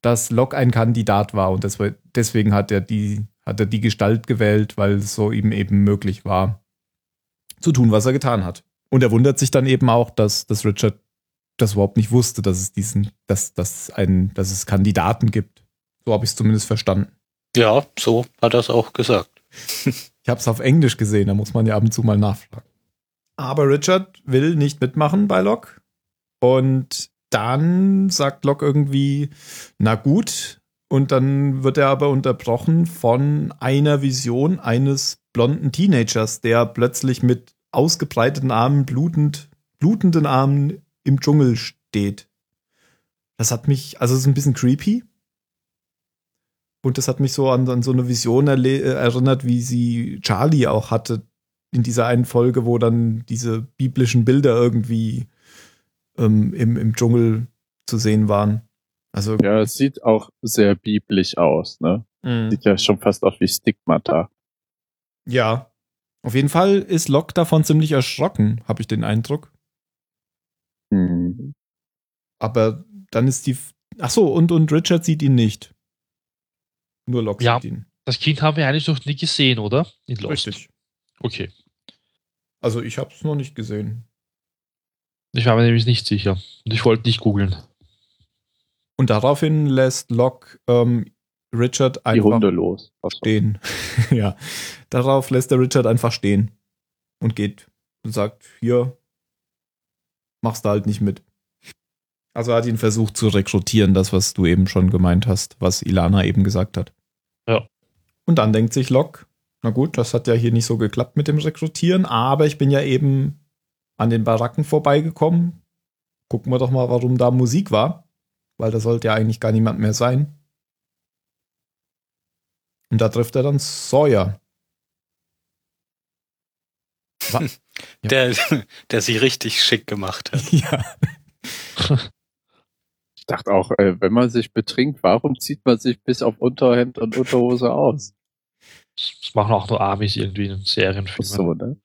dass Locke ein Kandidat war. Und das, deswegen hat er, die, hat er die Gestalt gewählt, weil es so ihm eben möglich war, zu tun, was er getan hat. Und er wundert sich dann eben auch, dass, dass Richard das überhaupt nicht wusste, dass es diesen, dass, dass, ein, dass es Kandidaten gibt. So habe ich es zumindest verstanden. Ja, so hat er es auch gesagt. Ich habe es auf Englisch gesehen, da muss man ja ab und zu mal nachfragen. Aber Richard will nicht mitmachen bei Locke. Und dann sagt Locke irgendwie, na gut. Und dann wird er aber unterbrochen von einer Vision eines blonden Teenagers, der plötzlich mit ausgebreiteten Armen, blutend, blutenden Armen im Dschungel steht. Das hat mich, also es ist ein bisschen creepy. Und das hat mich so an, an so eine Vision äh, erinnert, wie sie Charlie auch hatte in dieser einen Folge, wo dann diese biblischen Bilder irgendwie ähm, im, im Dschungel zu sehen waren. Also Ja, es sieht auch sehr biblisch aus, ne? mh. Sieht ja schon fast aus wie Stigmata. ja. Auf jeden Fall ist Locke davon ziemlich erschrocken, habe ich den Eindruck. Hm. Aber dann ist die. Ach so, und, und Richard sieht ihn nicht. Nur Locke Ja. sieht ihn. Das Kind haben wir eigentlich noch nie gesehen, oder? In Lost. Richtig. Okay. Also ich habe es noch nicht gesehen. Ich war mir nämlich nicht sicher. Und ich wollte nicht googeln. Und daraufhin lässt Locke ähm, Richard Die einfach Hunde los. stehen. ja. Darauf lässt der Richard einfach stehen und geht und sagt, hier, machst du halt nicht mit. Also er hat ihn versucht zu rekrutieren, das, was du eben schon gemeint hast, was Ilana eben gesagt hat. Ja. Und dann denkt sich Locke, na gut, das hat ja hier nicht so geklappt mit dem Rekrutieren, aber ich bin ja eben an den Baracken vorbeigekommen. Gucken wir doch mal, warum da Musik war, weil da sollte ja eigentlich gar niemand mehr sein. Und da trifft er dann Sawyer. Der, der sie richtig schick gemacht hat. ja. Ich dachte auch, äh, wenn man sich betrinkt, warum zieht man sich bis auf Unterhemd und Unterhose aus? Das machen auch nur Amis irgendwie in Serienfilmen. So, ne?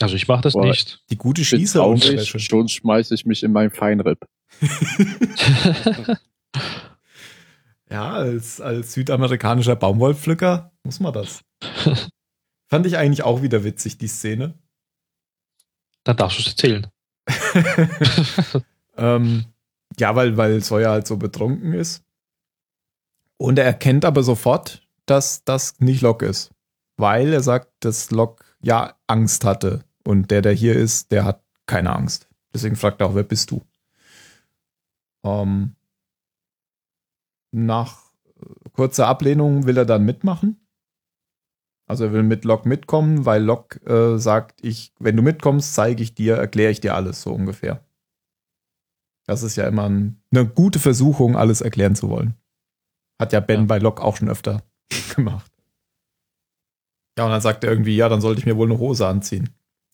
Also ich mache das Boah. nicht. Die gute Schießer traurig, schon schmeiße ich mich in mein Feinripp. Ja, als, als südamerikanischer Baumwollpflücker muss man das. Fand ich eigentlich auch wieder witzig, die Szene. Dann darfst du es erzählen. Ähm, ja, weil, weil Sawyer halt so betrunken ist. Und er erkennt aber sofort, dass das nicht Locke ist. Weil er sagt, dass Locke ja Angst hatte. Und der, der hier ist, der hat keine Angst. Deswegen fragt er auch, wer bist du? Ähm, nach äh, kurzer Ablehnung will er dann mitmachen. Also er will mit Locke mitkommen, weil Locke äh, sagt, ich, wenn du mitkommst, zeige ich dir, erkläre ich dir alles, so ungefähr. Das ist ja immer ein, eine gute Versuchung, alles erklären zu wollen. Hat ja Ben Ja. bei Locke auch schon öfter gemacht. Ja, und dann sagt er irgendwie, ja, dann sollte ich mir wohl eine Hose anziehen.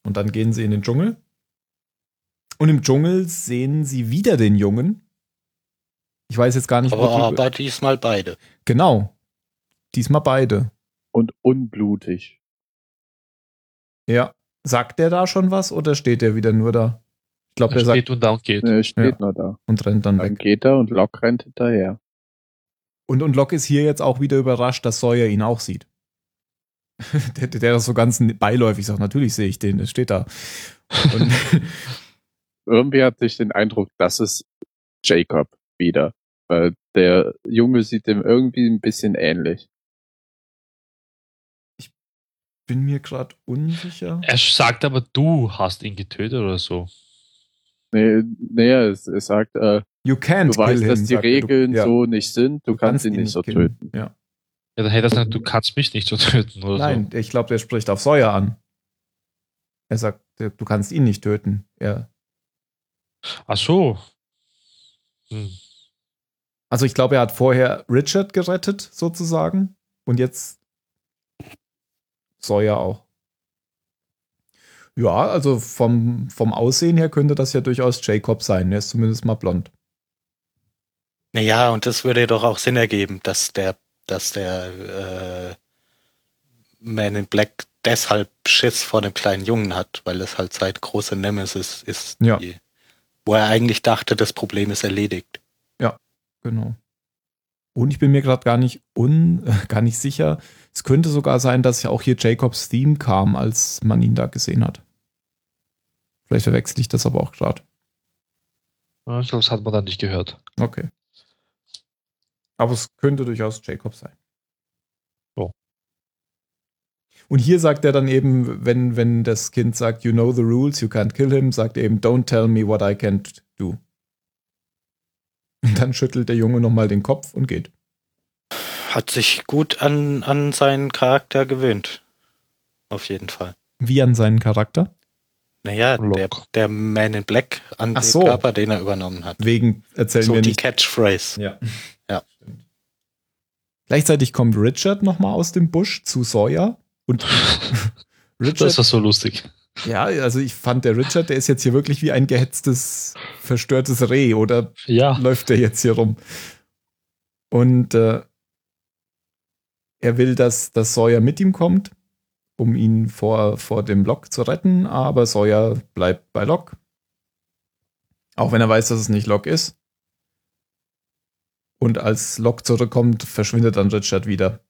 Und dann gehen sie in den Dschungel. Und im Dschungel sehen sie wieder den Jungen. Ich weiß jetzt gar nicht, Aber, aber diesmal beide. Genau. Diesmal beide. Und unblutig. Ja. Sagt der da schon was oder steht der wieder nur da? Ich glaube, Er der sagt steht und down geht. Er steht nur da. und rennt dann Dann weg. geht er und Locke rennt hinterher. Und, und Locke ist hier jetzt auch wieder überrascht, dass Sawyer ihn auch sieht. der, der, der das so ganz beiläufig sagt, natürlich sehe ich den, das steht da. Und Irgendwie hatte ich den Eindruck, das ist Jacob wieder. Weil der Junge sieht dem irgendwie ein bisschen ähnlich. Bin mir gerade unsicher. Er sagt aber, du hast ihn getötet oder so. Nee, nee es, es sagt, äh, You can't du weißt, dass him, die er. Regeln Du- ja. so nicht sind, du, kannst ihn nicht so killen. töten. Ja. Ja, dann hätte er gesagt, du kannst mich nicht so töten oder Nein, ich glaube, der spricht auf Sawyer an. Er sagt, du kannst ihn nicht töten. Er, so. Ach so. Hm. also ich glaube, er hat vorher Richard gerettet, sozusagen. Und jetzt Sawyer auch. Ja, also vom, vom Aussehen her könnte das ja durchaus Jacob sein. Er ist zumindest mal blond. Naja, und das würde doch auch Sinn ergeben, dass der, dass der äh, Man in Black deshalb Schiss vor dem kleinen Jungen hat, weil es halt seit große Nemesis ist, Ja. die, wo er eigentlich dachte, das Problem ist erledigt. Genau. Und ich bin mir gerade gar nicht un, äh, gar nicht sicher. Es könnte sogar sein, dass ja auch hier Jacobs Theme kam, als man ihn da gesehen hat. Vielleicht verwechsel ich das aber auch gerade. Ja, Ich glaube, das hat man dann nicht gehört. Okay. Aber es könnte durchaus Jacob sein. So. Und hier sagt er dann eben, wenn, wenn das Kind sagt, you know the rules, you can't kill him, sagt er eben, don't tell me what I can't do. Und dann schüttelt der Junge nochmal den Kopf und geht. Hat sich gut an, an seinen Charakter gewöhnt. Auf jeden Fall. Wie an seinen Charakter? Naja, der, Lock. der Man in Black an Ach den so. Körper, den er übernommen hat. Wegen erzählen So wir die nicht. Catchphrase. Ja. Ja. Stimmt. Gleichzeitig kommt Richard nochmal aus dem Busch zu Sawyer und Richard, Das war so lustig. Ja, also ich fand der Richard, der ist jetzt hier wirklich wie ein gehetztes, verstörtes Reh oder Ja. läuft der jetzt hier rum? Und äh, er will, dass, dass Sawyer mit ihm kommt, um ihn vor, vor dem Lock zu retten, aber Sawyer bleibt bei Lock. Auch wenn er weiß, dass es nicht Lock ist. Und als Locke zurückkommt, verschwindet dann Richard wieder.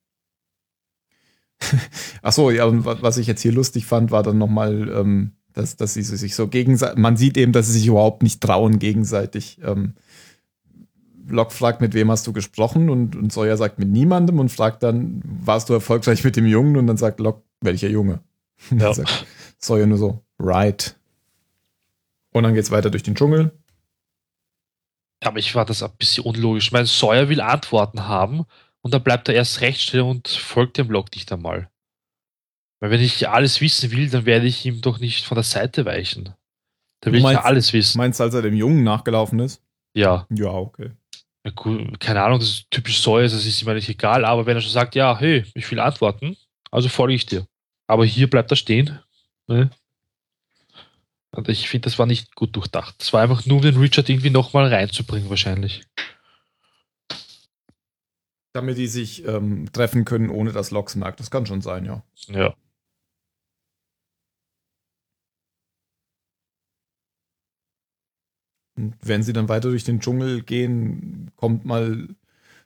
Ach so, ja, was ich jetzt hier lustig fand, war dann nochmal, ähm, dass, dass sie sich so gegenseitig, man sieht eben, dass sie sich überhaupt nicht trauen gegenseitig. Ähm, Locke fragt, mit wem hast du gesprochen? Und, und Sawyer sagt, mit niemandem und fragt dann, warst du erfolgreich mit dem Jungen? Und dann sagt Locke, welcher Junge? Und dann Ja. sagt Sawyer nur so, right. Und dann geht's weiter durch den Dschungel. Aber ich war das ein bisschen unlogisch. Ich meine, Sawyer will Antworten haben und dann bleibt er erst recht still und folgt dem Blog nicht einmal. Weil wenn ich alles wissen will, dann werde ich ihm doch nicht von der Seite weichen. Da will Du ich meinst- ja alles wissen. Meinst du, als er dem Jungen nachgelaufen ist? Ja, Ja, okay. ja, gut, keine Ahnung, das ist typisch Sawyer, das ist ihm eigentlich egal, aber wenn er schon sagt, ja, hey, ich will Antworten, also folge ich dir. Aber hier bleibt er stehen. Ne? Und ich finde, das war nicht gut durchdacht. Das war einfach nur, um den Richard irgendwie nochmal reinzubringen, wahrscheinlich. Damit die sich ähm, treffen können, ohne dass Lox merkt. Das kann schon sein, ja. Ja. Und wenn sie dann weiter durch den Dschungel gehen, kommt mal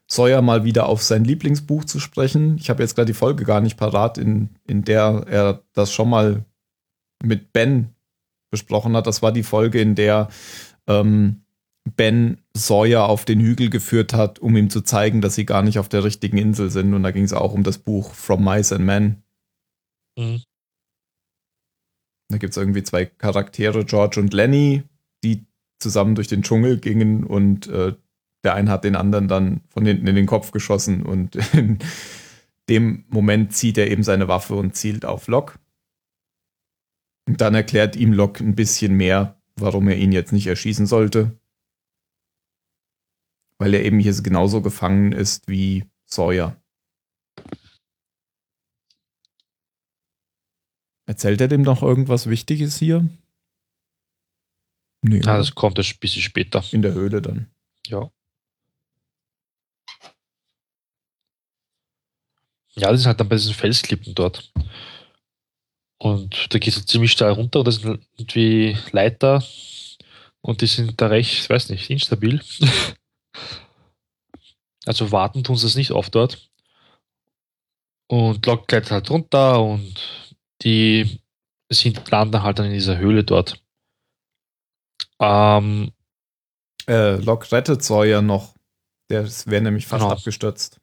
Sawyer mal wieder auf sein Lieblingsbuch zu sprechen. Ich habe jetzt gerade die Folge gar nicht parat, in, in der er das schon mal mit Ben besprochen hat. Das war die Folge, in der ähm, Ben Sawyer auf den Hügel geführt hat, um ihm zu zeigen, dass sie gar nicht auf der richtigen Insel sind. Und da ging es auch um das Buch From Mice and Men. Mhm. Da gibt es irgendwie zwei Charaktere, George und Lenny, die zusammen durch den Dschungel gingen und äh, der eine hat den anderen dann von hinten in den Kopf geschossen und in dem Moment zieht er eben seine Waffe und zielt auf Locke. Und dann erklärt ihm Locke ein bisschen mehr, warum er ihn jetzt nicht erschießen sollte. Weil er eben hier genauso gefangen ist wie Sawyer. Erzählt er dem noch irgendwas Wichtiges hier? Nee, Ah, das kommt erst ein bisschen später. in der Höhle dann. Ja. Ja, das ist halt dann bei diesen Felsklippen dort. Und da geht es ziemlich steil runter und das sind irgendwie Leiter und die sind da recht, ich weiß nicht, instabil. Also warten tun sie es nicht oft dort. Und Locke gleitet halt runter und die sind, landen halt dann in dieser Höhle dort. Ähm, Äh, Locke rettet Sawyer noch. Der wäre nämlich fast Genau. abgestürzt.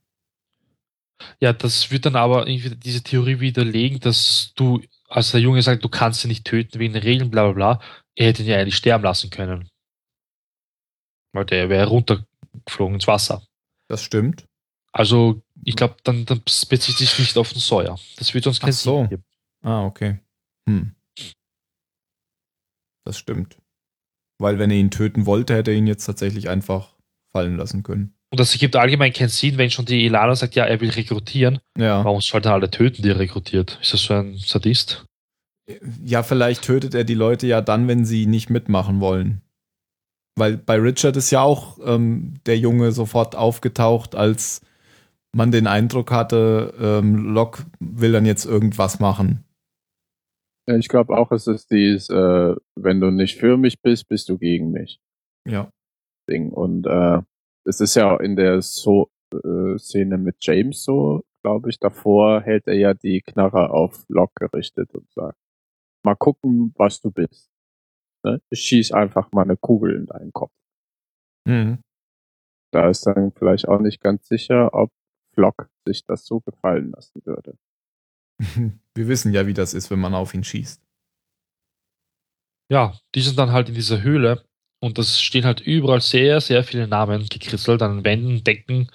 Ja, das wird dann aber irgendwie diese Theorie widerlegen, dass du, als der Junge sagt, du kannst ihn nicht töten wegen den Regeln, bla bla bla, er hätte ihn ja eigentlich sterben lassen können. Weil der wäre runtergeflogen ins Wasser. Das stimmt. Also ich glaube, dann, dann bezieht sich nicht auf den Sawyer. Das wird uns keinen Ach so. Sinn geben. Ah, okay. Hm. Das stimmt. Weil wenn er ihn töten wollte, hätte er ihn jetzt tatsächlich einfach fallen lassen können. Und das ergibt allgemein keinen Sinn, wenn schon die Ilana sagt, ja, er will rekrutieren. Ja. Warum sollte er alle töten, die er rekrutiert? Ist das so ein Sadist? Ja, vielleicht tötet er die Leute ja dann, wenn sie nicht mitmachen wollen. Weil bei Richard ist ja auch ähm, der Junge sofort aufgetaucht, als man den Eindruck hatte, ähm, Locke will dann jetzt irgendwas machen. Ich glaube auch, es ist dies, äh, wenn du nicht für mich bist, bist du gegen mich. Ja. Ding. Und äh, es ist ja in der so äh, Szene mit James so, glaube ich. Davor hält er ja die Knarre auf Locke gerichtet und sagt, mal gucken, was du bist. Ne? Ich schieß einfach mal eine Kugel in deinen Kopf. Mhm. Da ist dann vielleicht auch nicht ganz sicher, ob Flock sich das so gefallen lassen würde. Wir wissen ja, wie das ist, wenn man auf ihn schießt. Ja, die sind dann halt in dieser Höhle und das stehen halt überall sehr, sehr viele Namen gekritzelt an Wänden, Decken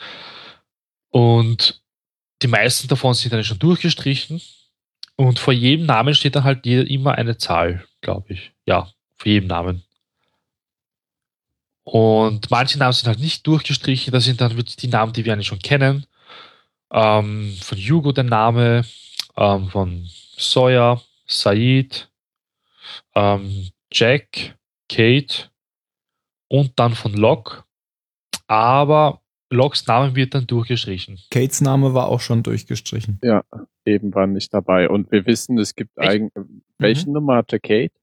und die meisten davon sind dann schon durchgestrichen und vor jedem Namen steht dann halt jeder immer eine Zahl, glaube ich. Ja, vor jedem Namen. Und manche Namen sind halt nicht durchgestrichen, das sind dann wirklich die Namen, die wir eigentlich schon kennen. Ähm, von Hugo der Name, ähm, von Sawyer, Said, ähm, Jack, Kate und dann von Locke. Aber Locks Name wird dann durchgestrichen. Kates Name war auch schon durchgestrichen. Eben war nicht dabei. Und wir wissen, es gibt eigentlich, welche Nummer hatte Kate?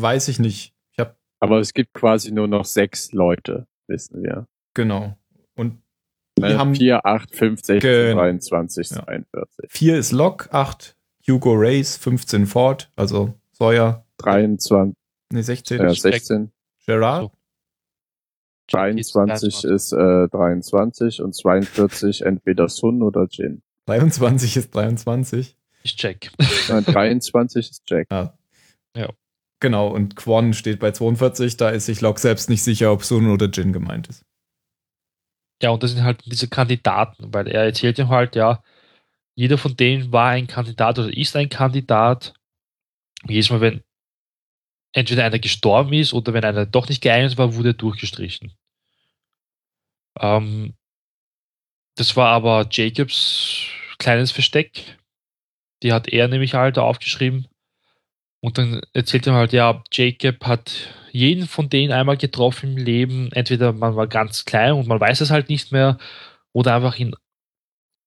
Weiß ich nicht. Ich habe Aber es gibt quasi nur noch sechs Leute, wissen wir. genau. Und die Ne? haben 4, 8, 5, 16, Genau. 23, Ja. 42. vier ist Locke, acht Hugo Race, 15 Ford, also Sawyer, 23, nee 16 äh, ist 16, Gerard. So. 23 ist äh, 23 und 42 entweder Sun oder Jin. 23 ist 23. Ich check. Äh, 23 ist Jack. Ja. Ja. Genau, und Quan steht bei 42, da ist sich Locke selbst nicht sicher, ob Sun oder Jin gemeint ist. Ja, und das sind halt diese Kandidaten, weil er erzählt ihm halt, ja, jeder von denen war ein Kandidat oder ist ein Kandidat. Jedes Mal, wenn entweder einer gestorben ist oder wenn einer doch nicht geeignet war, wurde er durchgestrichen. Ähm, das war aber Jacobs kleines Versteck. Die hat er nämlich halt aufgeschrieben. Und dann erzählt er halt, ja, Jacob hat jeden von denen einmal getroffen im Leben. Entweder man war ganz klein und man weiß es halt nicht mehr, oder einfach in,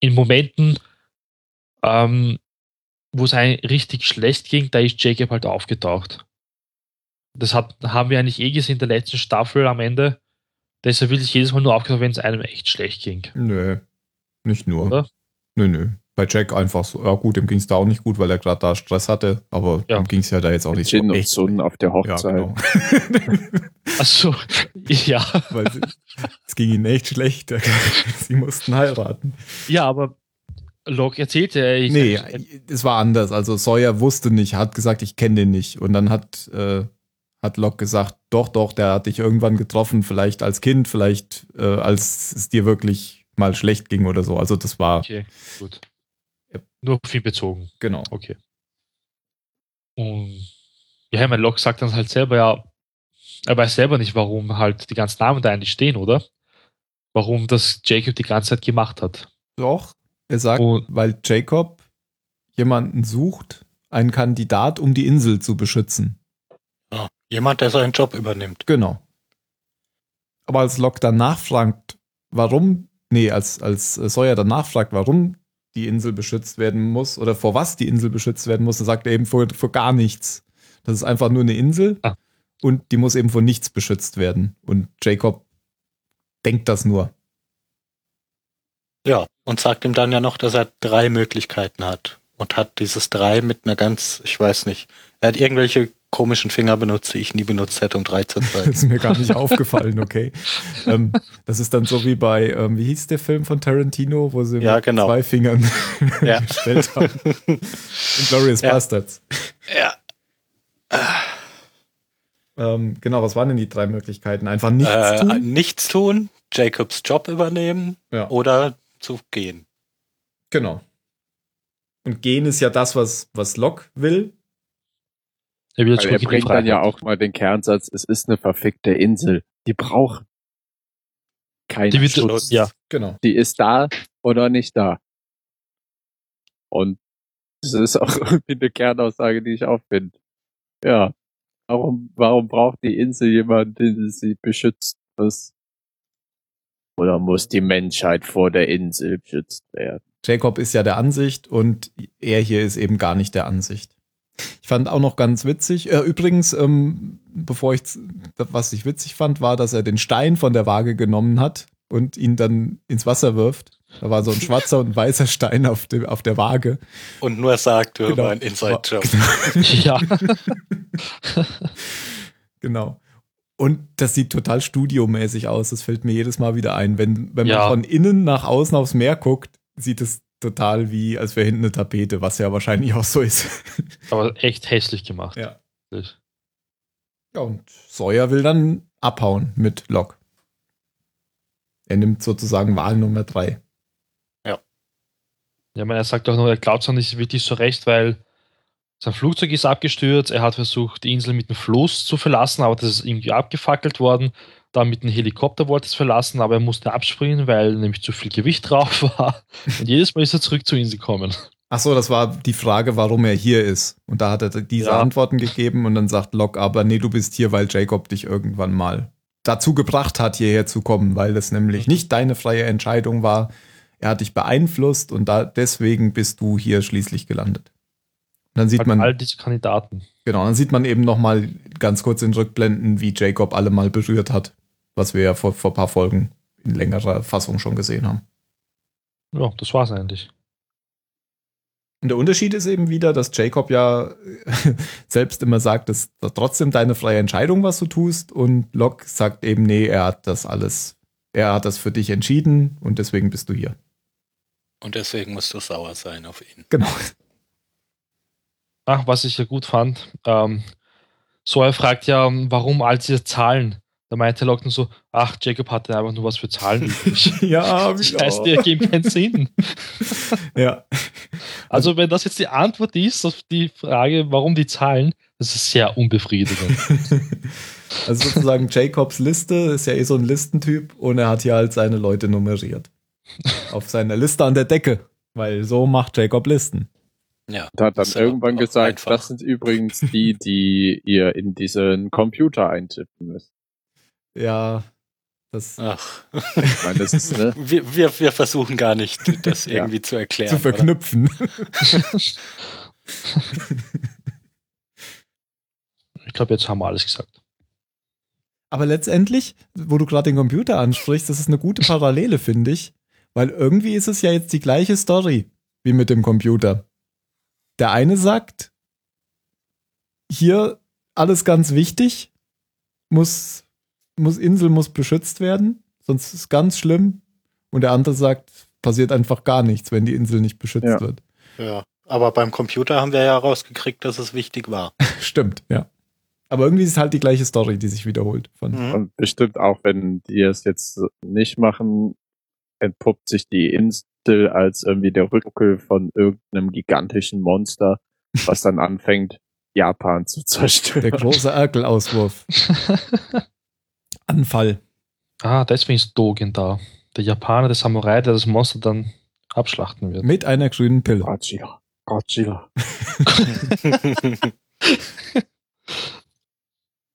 in Momenten, ähm, wo es einem richtig schlecht ging, da ist Jacob halt aufgetaucht. Das hat, haben wir eigentlich eh gesehen in der letzten Staffel am Ende. Da ist er wirklich jedes Mal nur aufgetaucht, wenn es einem echt schlecht ging. Nö, nicht nur. Oder? Nö, nö. Bei Jack einfach so. Ja gut, dem ging es da auch nicht gut, weil er gerade da Stress hatte, aber Ja. ihm ging es ja da jetzt auch nicht Jin so und echt. Sun auf der Ja, Hochzeit. genau. Achso, ja. weil sie, es ging ihnen echt schlecht. sie mussten heiraten. Ja, aber Locke erzählte, ich, Nee, es war anders. Also Sawyer wusste nicht, hat gesagt, ich kenne den nicht. Und dann hat, äh, hat Locke gesagt, doch, doch, der hat dich irgendwann getroffen, vielleicht als Kind, vielleicht äh, als es dir wirklich mal schlecht ging oder so. Also das war, Okay, gut. Nur auf ihn bezogen. genau. Okay. Und ja, ich meine, Locke sagt dann halt selber, ja, er weiß selber nicht, warum halt die ganzen Namen da eigentlich stehen, oder? Warum das Jacob die ganze Zeit gemacht hat. Doch, er sagt, Und weil Jacob jemanden sucht, einen Kandidat, um die Insel zu beschützen. Ja, jemand, der seinen Job übernimmt. Genau. Aber als Locke dann nachfragt, warum, nee, als, als Sawyer dann nachfragt, warum die Insel beschützt werden muss oder vor was die Insel beschützt werden muss, dann sagt er eben vor, vor gar nichts. Das ist einfach nur eine Insel Ah. und die muss eben vor nichts beschützt werden. Und Jacob denkt das nur. Ja, und sagt ihm dann ja noch, dass er drei Möglichkeiten hat. Und hat dieses drei mit einer ganz, ich weiß nicht, er hat irgendwelche komischen Finger benutzt, die ich nie benutzt hätte, um drei zu Das zeigen. ist mir gar nicht aufgefallen, okay. ähm, das ist dann so wie bei, ähm, wie hieß der Film von Tarantino, wo sie Ja, mit genau. zwei Fingern Ja. gestellt haben. Glorious Ja. Bastards. ja. Ähm, genau, was waren denn die drei Möglichkeiten? Einfach nichts Äh, tun? nichts tun, Jacobs Job übernehmen Ja. oder zu gehen. Genau. Und gehen ist ja das, was, was Locke will. Er, Weil er in die bringt dann ja auch mal den Kernsatz, es ist eine verfickte Insel. Die braucht keinen Die Schutz. ja. Genau. Die ist da oder nicht da. Und das ist auch irgendwie eine Kernaussage, die ich auch finde. Ja. Warum, warum braucht die Insel jemanden, den sie beschützt? Was? Oder muss die Menschheit vor der Insel beschützt werden? Jacob ist ja der Ansicht und er hier ist eben gar nicht der Ansicht. Ich fand auch noch ganz witzig, äh, übrigens, ähm, bevor ich, was ich witzig fand, war, dass er den Stein von der Waage genommen hat und ihn dann ins Wasser wirft. Da war so ein schwarzer und ein weißer Stein auf, dem, auf der Waage. Und nur sagt, wir Genau. waren Inside-Joke. Ja, Genau. Und das sieht total studiomäßig aus. Das fällt mir jedes Mal wieder ein. Wenn, wenn man Ja. von innen nach außen aufs Meer guckt, sieht es total wie, als wäre hinten eine Tapete, was ja wahrscheinlich auch so ist. aber echt hässlich gemacht. Ja. Ja, und Sawyer will dann abhauen mit Locke. Er nimmt sozusagen Wahl Nummer drei. Ja, man, er sagt auch noch, er glaubt es noch nicht wirklich so recht, weil sein Flugzeug ist abgestürzt. Er hat versucht, die Insel mit dem Fluss zu verlassen, aber das ist irgendwie abgefackelt worden. Dann mit dem Helikopter wollte es verlassen, aber er musste abspringen, weil nämlich zu viel Gewicht drauf war. Und jedes Mal ist er zurück zur Insel gekommen. Ach so, das war die Frage, warum er hier ist. Und da hat er diese Ja. Antworten gegeben und dann sagt Locke aber, nee, du bist hier, weil Jacob dich irgendwann mal dazu gebracht hat, hierher zu kommen, weil das nämlich nicht deine freie Entscheidung war. Er hat dich beeinflusst und da, deswegen bist du hier schließlich gelandet. Und dann sieht Halt man, all diese Kandidaten. genau, dann sieht man eben noch mal ganz kurz in Rückblenden, wie Jacob alle mal berührt hat, was wir ja vor, vor ein paar Folgen in längerer Fassung schon gesehen haben. Ja, das war's eigentlich. Und der Unterschied ist eben wieder, dass Jacob ja selbst immer sagt, es ist trotzdem deine freie Entscheidung, was du tust. Und Locke sagt eben, nee, er hat das alles, er hat das für dich entschieden und deswegen bist du hier. Und deswegen musst du sauer sein auf ihn. Genau. Ach, was ich ja gut fand, ähm, Sawyer fragt ja, warum all diese Zahlen. Da meinte Locke nur so, ach, Jacob hatte einfach nur was für Zahlen übrig. Ja, Das heißt, die ergeben keinen Sinn. ja. Also, wenn das jetzt die Antwort ist auf die Frage, warum die Zahlen, das ist sehr unbefriedigend. Also sozusagen Jacobs Liste ist ja eh so ein Listentyp und er hat hier halt seine Leute nummeriert. Auf seiner Liste an der Decke. Weil so macht Jacob Listen. Ja. Und hat dann irgendwann gesagt, einfach. das sind übrigens die, die ihr in diesen Computer eintippen müsst. Ja, das Ach, Ich meine, das ist, ne? wir, wir, wir versuchen gar nicht, das Ja. irgendwie zu erklären. zu verknüpfen. Ich glaube, jetzt haben wir alles gesagt. Aber letztendlich, wo du gerade den Computer ansprichst, das ist eine gute Parallele, finde ich. Weil irgendwie ist es ja jetzt die gleiche Story wie mit dem Computer. Der eine sagt, hier alles ganz wichtig, muss, muss Insel muss beschützt werden, sonst ist es ganz schlimm. Und der andere sagt, passiert einfach gar nichts, wenn die Insel nicht beschützt Ja. wird. Ja. Aber beim Computer haben wir ja rausgekriegt, dass es wichtig war. Stimmt, ja. Aber irgendwie ist es halt die gleiche Story, die sich wiederholt. Von, Mhm. Und bestimmt auch, wenn die es jetzt nicht machen, entpuppt sich die Insel als irgendwie der Rückel von irgendeinem gigantischen Monster, was dann anfängt, Japan zu zerstören. Der große Erkelauswurf. Anfall. Ah, deswegen ist Dogen da. Der Japaner, der Samurai, der das Monster dann abschlachten wird. Mit einer grünen Pille. Godzilla. Godzilla.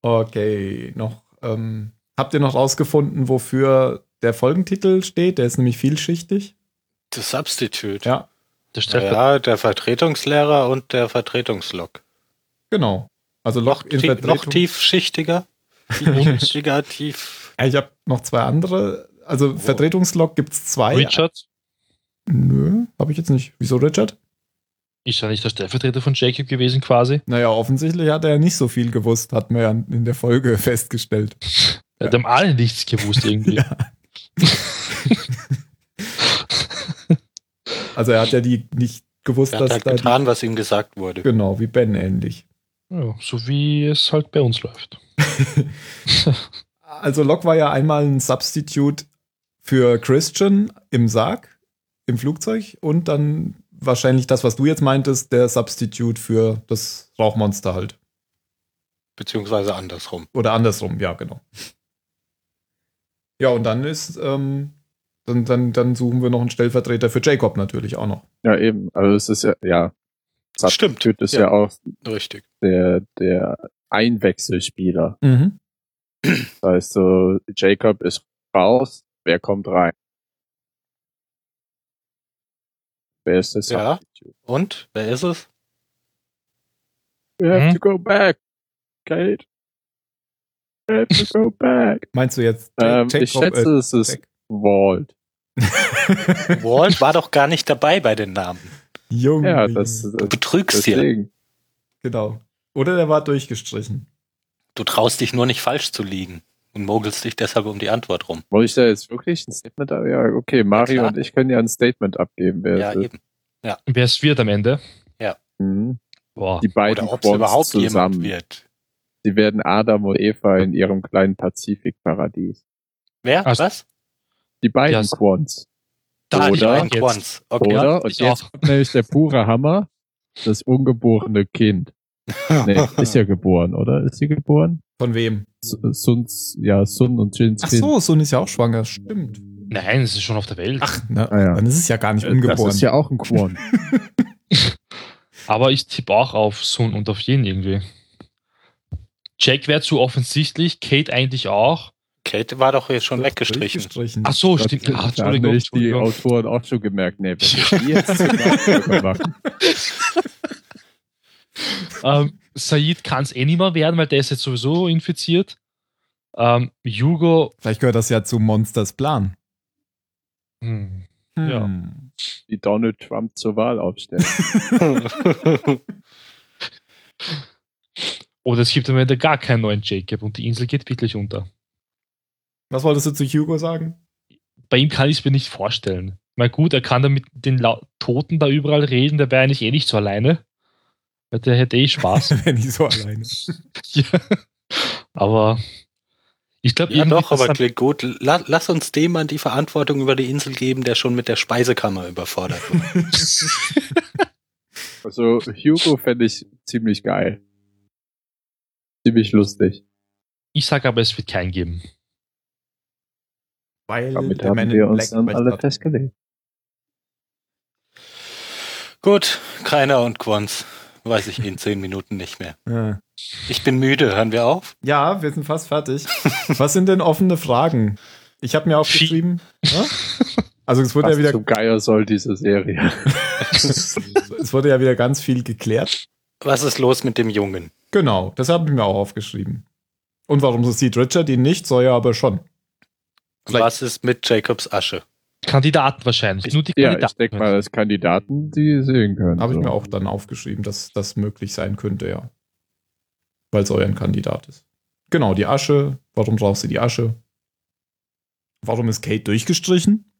Okay, noch. Ähm, habt ihr noch rausgefunden, wofür der Folgentitel steht? Der ist nämlich vielschichtig. The Substitute. Ja, Der Ja, der Vertretungslehrer und der Vertretungslog. genau. Also Loch in Tie- Vertretung. noch tiefschichtiger. Tief. Ja, ich habe noch zwei andere. Also Vertretungslog gibt's zwei. Richard Nö, habe ich jetzt nicht. Wieso Richard? ist ja nicht der Stellvertreter von Jacob gewesen quasi. Naja, offensichtlich hat er ja nicht so viel gewusst, hat man ja in der Folge festgestellt. Ja. Die haben alle nichts gewusst irgendwie. Ja. Also er hat ja die nicht gewusst, Er hat dass halt da getan, was ihm gesagt wurde. die, genau wie Ben ähnlich. Ja, so wie es halt bei uns läuft. Also Locke war ja einmal ein Substitute für Christian im Sarg im Flugzeug und dann wahrscheinlich das, was du jetzt meintest, der Substitute für das Rauchmonster halt. Beziehungsweise andersrum. Oder andersrum, ja, genau. Ja, und dann ist, ähm, dann, dann, dann suchen wir noch einen Stellvertreter für Jacob natürlich auch noch. Ja, eben. Also es ist ja, ja. Stimmt. Ist Ja. ja. auch Richtig. der, der Einwechselspieler. Mhm. Das heißt so, Jacob ist raus, wer kommt rein? Wer ist der Ja. Substitute? Und? Wer ist es? We have Hm? to go back, Kate. We have to go back. Meinst du jetzt ähm, ich schätze, es ist. Walt. Walt war doch gar nicht dabei bei den Namen. Junge. Ja, das, Du betrügst hier. Genau. Oder der war durchgestrichen. Du traust dich nur nicht falsch zu liegen und mogelst dich deshalb um die Antwort rum. Muss ich da jetzt wirklich ein Statement ab? Ja, okay, Mario klar. und ich können ja ein Statement abgeben, wer Ja, eben. Wer es wird am Ende. Mhm. Boah. Die beiden Oder ob es Quants überhaupt zusammen. jemand wird. Sie werden Adam und Eva in ihrem kleinen Pazifikparadies. Wer? Also- Was? Die beiden Ja, Quants. Da, Oder- beiden Quants. Okay. Oder? Ja, und ich jetzt auch. kommt nämlich der pure Hammer. Das ungeborene Kind. Nee, ist ja geboren, oder? Ist sie geboren? Von wem? S- Suns, ja, Sun und Jins Ach Kind. so, Sun ist ja auch schwanger. Stimmt. Nein, es ist schon auf der Welt. Ach, na, Ah, ja. dann ist es ja gar nicht Äh, ungeboren. Das ist ja auch ein Quant. Aber ich tippe auch auf Sun und auf Yin irgendwie. Jack wäre zu offensichtlich, Kate eigentlich auch. Kate war doch jetzt schon weggestrichen. Durchgestrichen. Ach so, stimmt. Das Ach, haben Entschuldigung, nicht die Entschuldigung. Autoren auch schon gemerkt. Nee, wenn wir jetzt machen. Ähm, Said kann es eh nicht mehr werden, weil der ist jetzt sowieso infiziert. Ähm, Hugo, Vielleicht gehört das ja zu Monsters Plan. hm, Hm. Ja. Die Donald Trump zur Wahl aufstellen. oder es gibt am Ende gar keinen neuen Jacob und die Insel geht wirklich unter. Was wolltest du zu Hugo sagen? Bei ihm kann ich es mir nicht vorstellen. Na gut, er kann da mit den Lau Toten da überall reden, der wäre eigentlich eh nicht so alleine. Der hätte eh Spaß. Wenn ich so alleine. ja. Aber ich glaube, ja doch, aber klingt gut. La lass uns dem mal die Verantwortung über die Insel geben, der schon mit der Speisekammer überfordert war. Also Hugo fände ich ziemlich geil. Ziemlich lustig. ich sage aber, es wird keinen geben. Weil Damit der haben Man in wir uns Black dann alle festgelegt. gut, Kreiner und Quants. Weiß ich in zehn Minuten nicht mehr. Ja. Ich bin müde, hören wir auf? Ja, wir sind fast fertig. Was sind denn offene Fragen? Ich habe mir aufgeschrieben. Ja? Also es wurde Was ja wieder, zum Geier soll diese Serie? es wurde ja wieder ganz viel geklärt. Was ist los mit dem Jungen? Genau, das habe ich mir auch aufgeschrieben. Und warum sieht Richard ihn nicht, soll er aber schon. Vielleicht- Was ist mit Jacobs Asche? Kandidaten wahrscheinlich. Nur die ja, Kandidaten. ich denke mal, als Kandidaten, die sehen können. Habe ich so. mir auch dann aufgeschrieben, dass das möglich sein könnte, ja. Weil es euer Kandidat ist. Genau, die Asche. Warum brauchst du die Asche? Warum ist Kate durchgestrichen?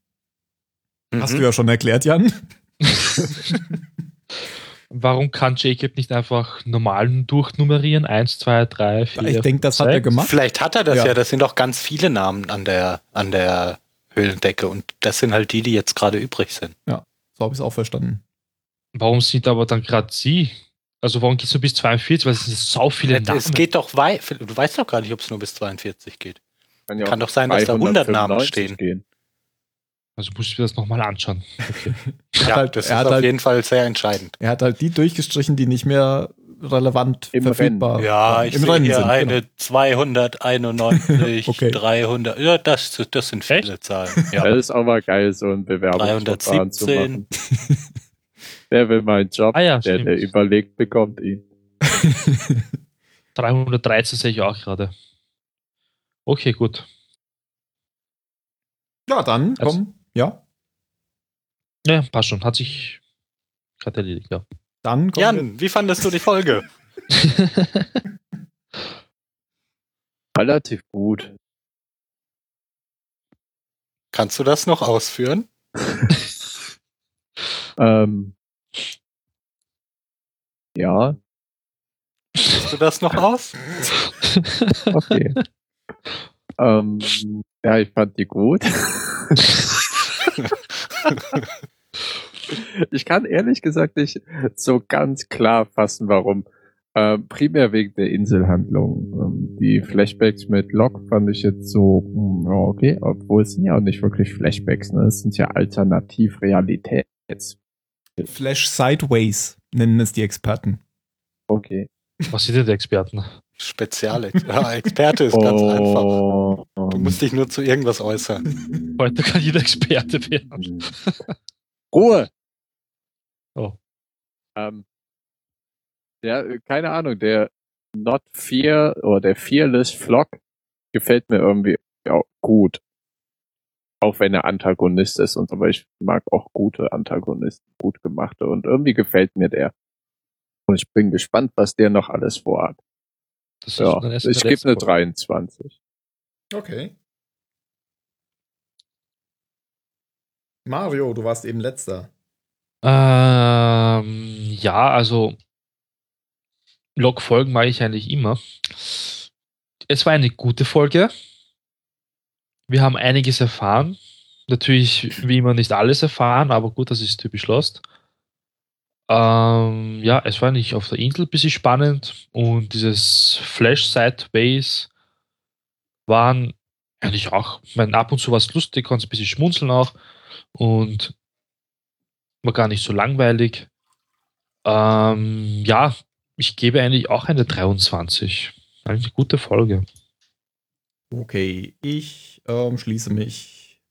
Hast Mhm. du ja schon erklärt, Jan. Warum kann Jacob nicht einfach normalen durchnummerieren? Eins, zwei, drei, vier. Ich denke, das hat sechs? er gemacht. Vielleicht hat er das Ja. ja. Das sind doch ganz viele Namen an der, an der Höhlendecke. Und das sind halt die, die jetzt gerade übrig sind. So habe ich es auch verstanden. Warum sind aber dann gerade sie? Also warum geht's nur bis 42? Weil es sind so viele Namen. Es geht doch weit. Du weißt doch gar nicht, ob es nur bis 42 geht. Kann, ja Kann auch doch sein, dass da 100 Namen 395 stehen. Gehen. Also muss ich mir das nochmal anschauen. Okay. Er hat Ja, halt- das er ist hat auf halt- jeden Fall sehr entscheidend. Er hat halt die durchgestrichen, die nicht mehr relevant Im verfügbar Ja, waren. ich Im sehe Rennen hier sind. eine Genau. 291, Okay. 300. Ja, das, das sind viele Zahlen. Ja. Das ist auch mal geil, so ein Bewerbungsverfahren zu 317. machen. Wer will meinen Job? Ah ja, der, der überlegt, bekommt ihn. 313 sehe ich auch gerade. Okay, gut. Ja, dann Also- komm. Ja, Ja, passt schon. Hat sich gerade erledigt, ja. dann. Jan, wie fandest du die Folge? Relativ gut. Kannst du das noch ausführen? Ähm, ja, Führst du das noch aus? okay. ähm, ja, ich fand die gut. Ich kann ehrlich gesagt nicht so ganz klar fassen, warum. Äh, primär wegen der Inselhandlung. Ähm, die Flashbacks mit Locke fand ich jetzt so, hm, ja, okay, obwohl es sind ja auch nicht wirklich Flashbacks, ne? Es sind ja Alternativrealitäts. Flash Sideways nennen es die Experten. Okay. Was sind denn die Experten? Spezial. Ja, Experte ist ganz einfach. Oh, Du musst dich nur zu irgendwas äußern. Heute kann jeder Experte werden. Ruhe! Oh. Ähm, ja, äh, keine Ahnung, der Not Fear oder der Fearless Flock gefällt mir irgendwie auch gut. Auch wenn er Antagonist ist und so, aber ich mag auch gute Antagonisten, gut gemachte und irgendwie gefällt mir der. Und ich bin gespannt, was der noch alles vorhat. Das ist Ja, dann erst ich gebe eine letzten Folge. 23. Okay. Mario, du warst eben letzter. Ähm, ja, also Log-Folgen mache ich eigentlich immer. Es war eine gute Folge. Wir haben einiges erfahren. Natürlich, wie immer, nicht alles erfahren, aber gut, das ist typisch Lost. Ähm, ja, es war eigentlich auf der Insel ein bisschen spannend und dieses Flash Sideways waren eigentlich auch, ich meine, ab und zu war es lustig, konnte ein bisschen schmunzeln auch und war gar nicht so langweilig. Ähm, ja, ich gebe eigentlich auch eine 23. Eigentlich eine gute Folge. Okay, ich ähm, schließe mich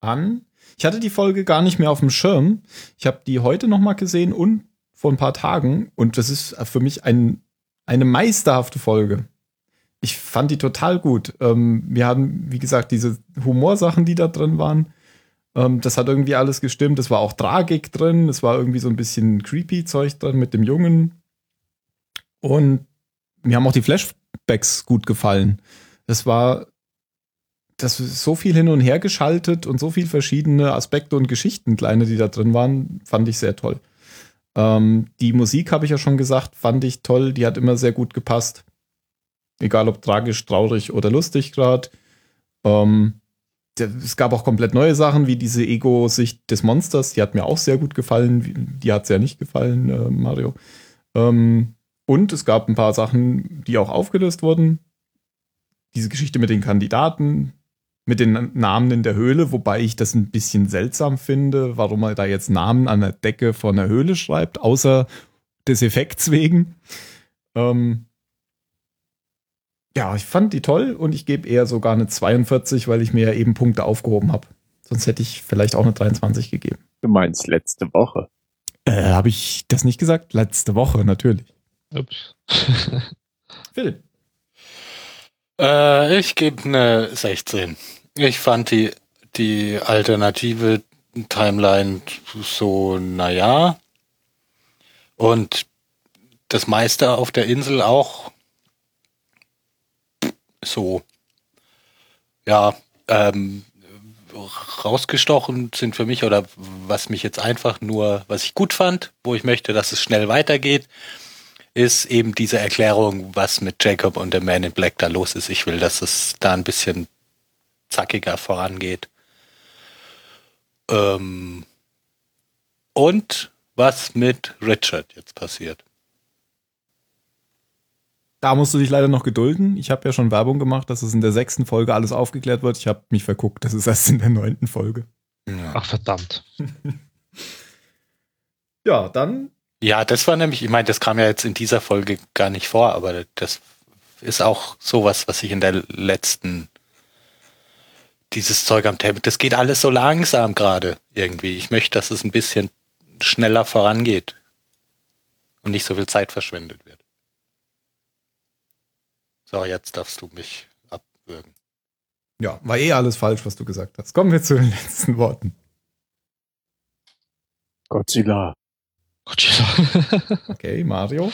an. Ich hatte die Folge gar nicht mehr auf dem Schirm. Ich habe die heute noch mal gesehen und vor ein paar Tagen und das ist für mich ein, eine meisterhafte Folge. Ich fand die total gut. Ähm, wir haben, wie gesagt, diese Humorsachen, die da drin waren. Ähm, das hat irgendwie alles gestimmt. Es war auch Tragik drin. Es war irgendwie so ein bisschen creepy Zeug drin mit dem Jungen. Und mir haben auch die Flashbacks gut gefallen. Es war das ist so viel hin und her geschaltet und so viel verschiedene Aspekte und Geschichten, kleine, die da drin waren, fand ich sehr toll. Ähm, die Musik, habe ich ja schon gesagt, fand ich toll. Die hat immer sehr gut gepasst. Egal ob tragisch, traurig oder lustig gerade. Ähm, es gab auch komplett neue Sachen, wie diese Ego-Sicht des Monsters. Die hat mir auch sehr gut gefallen. Die hat sehr nicht gefallen, äh, Mario. Ähm, und es gab ein paar Sachen, die auch aufgelöst wurden. Diese Geschichte mit den Kandidaten, mit den Namen in der Höhle, wobei ich das ein bisschen seltsam finde, warum er da jetzt Namen an der Decke von der Höhle schreibt, außer des Effekts wegen. Ähm ja, ich fand die toll und ich gebe eher sogar eine 42, weil ich mir ja eben Punkte aufgehoben habe. Sonst hätte ich vielleicht auch eine 23 gegeben. Du meinst letzte Woche. Äh, habe ich das nicht gesagt? Letzte Woche, natürlich. Ups. Phil. Äh, ich gebe eine 16. Ich fand die, die alternative Timeline so, naja. Und das meiste auf der Insel auch so. Ja, ähm, rausgestochen sind für mich oder was mich jetzt einfach nur, was ich gut fand, wo ich möchte, dass es schnell weitergeht, ist eben diese Erklärung, was mit Jacob und der Man in Black da los ist. Ich will, dass es da ein bisschen zackiger vorangeht. Ähm und was mit Richard jetzt passiert. Da musst du dich leider noch gedulden. Ich habe ja schon Werbung gemacht, dass es in der sechsten Folge alles aufgeklärt wird. Ich habe mich verguckt. Das ist erst in der neunten Folge. Ja. Ach, verdammt. Ja, dann ja, das war nämlich, ich meine, das kam ja jetzt in dieser Folge gar nicht vor, aber das ist auch sowas, was ich in der letzten dieses Zeug am Tempel, das geht alles so langsam gerade irgendwie. Ich möchte, dass es ein bisschen schneller vorangeht und nicht so viel Zeit verschwendet wird. So, jetzt darfst du mich abwürgen. Ja, war eh alles falsch, was du gesagt hast. Kommen wir zu den letzten Worten. Godzilla. Godzilla. Okay, Mario.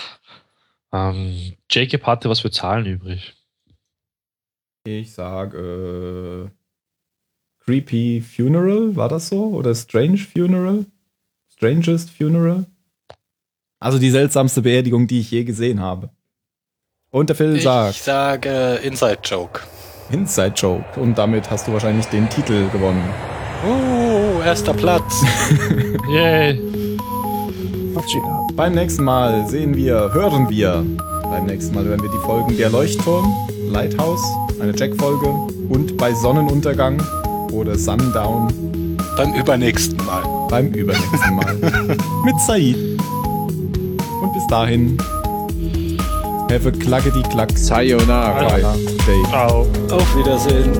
ähm, Jacob hatte was für Zahlen übrig. Ich sage äh, Creepy Funeral, war das so? Oder Strange Funeral? Strangest Funeral? Also die seltsamste Beerdigung, die ich je gesehen habe. Und der Phil Ich sagt sage Inside Joke. Inside Joke. Und damit hast du wahrscheinlich den Titel gewonnen. Uh, erster Platz. Yay. Beim nächsten Mal sehen wir, hören wir. Beim nächsten Mal hören wir die Folgen Der Leuchtturm, Lighthouse, eine Jack-Folge und bei Sonnenuntergang oder Sundown Beim übernächsten Mal. beim übernächsten Mal. Mit Said. Und bis dahin. Have a klackety klack. Sayonara. Day. Ciao. Auf Wiedersehen.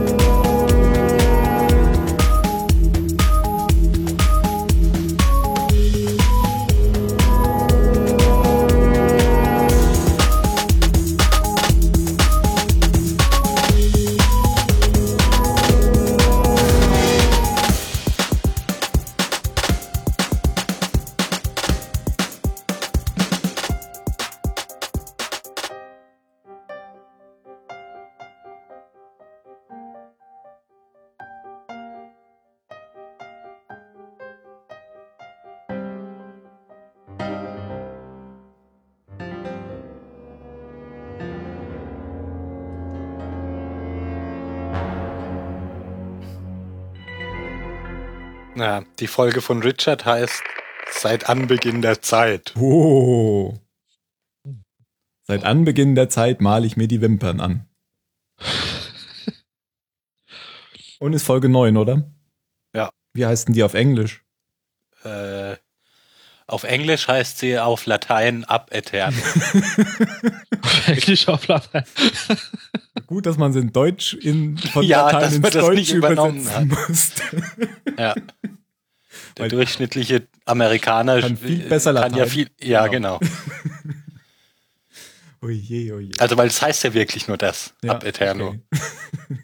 Ja, die Folge von Richard heißt Seit Anbeginn der Zeit. Oh. Seit Anbeginn der Zeit male ich mir die Wimpern an. Und ist Folge 9, oder? Ja. Wie heißt denn die auf Englisch? Äh, auf Englisch heißt sie auf Latein ab etern. Englisch auf Latein. Gut, dass man es in Deutsch in, von Ja, Latein dass man ins das nicht Deutsche übernommen übersetzen musste. ja. Der durchschnittliche Amerikaner Kann viel besser kann ja Latein. viel, ja genau. Oje, oje. Also weil es heißt ja wirklich nur das, Ja, ab eterno. okay.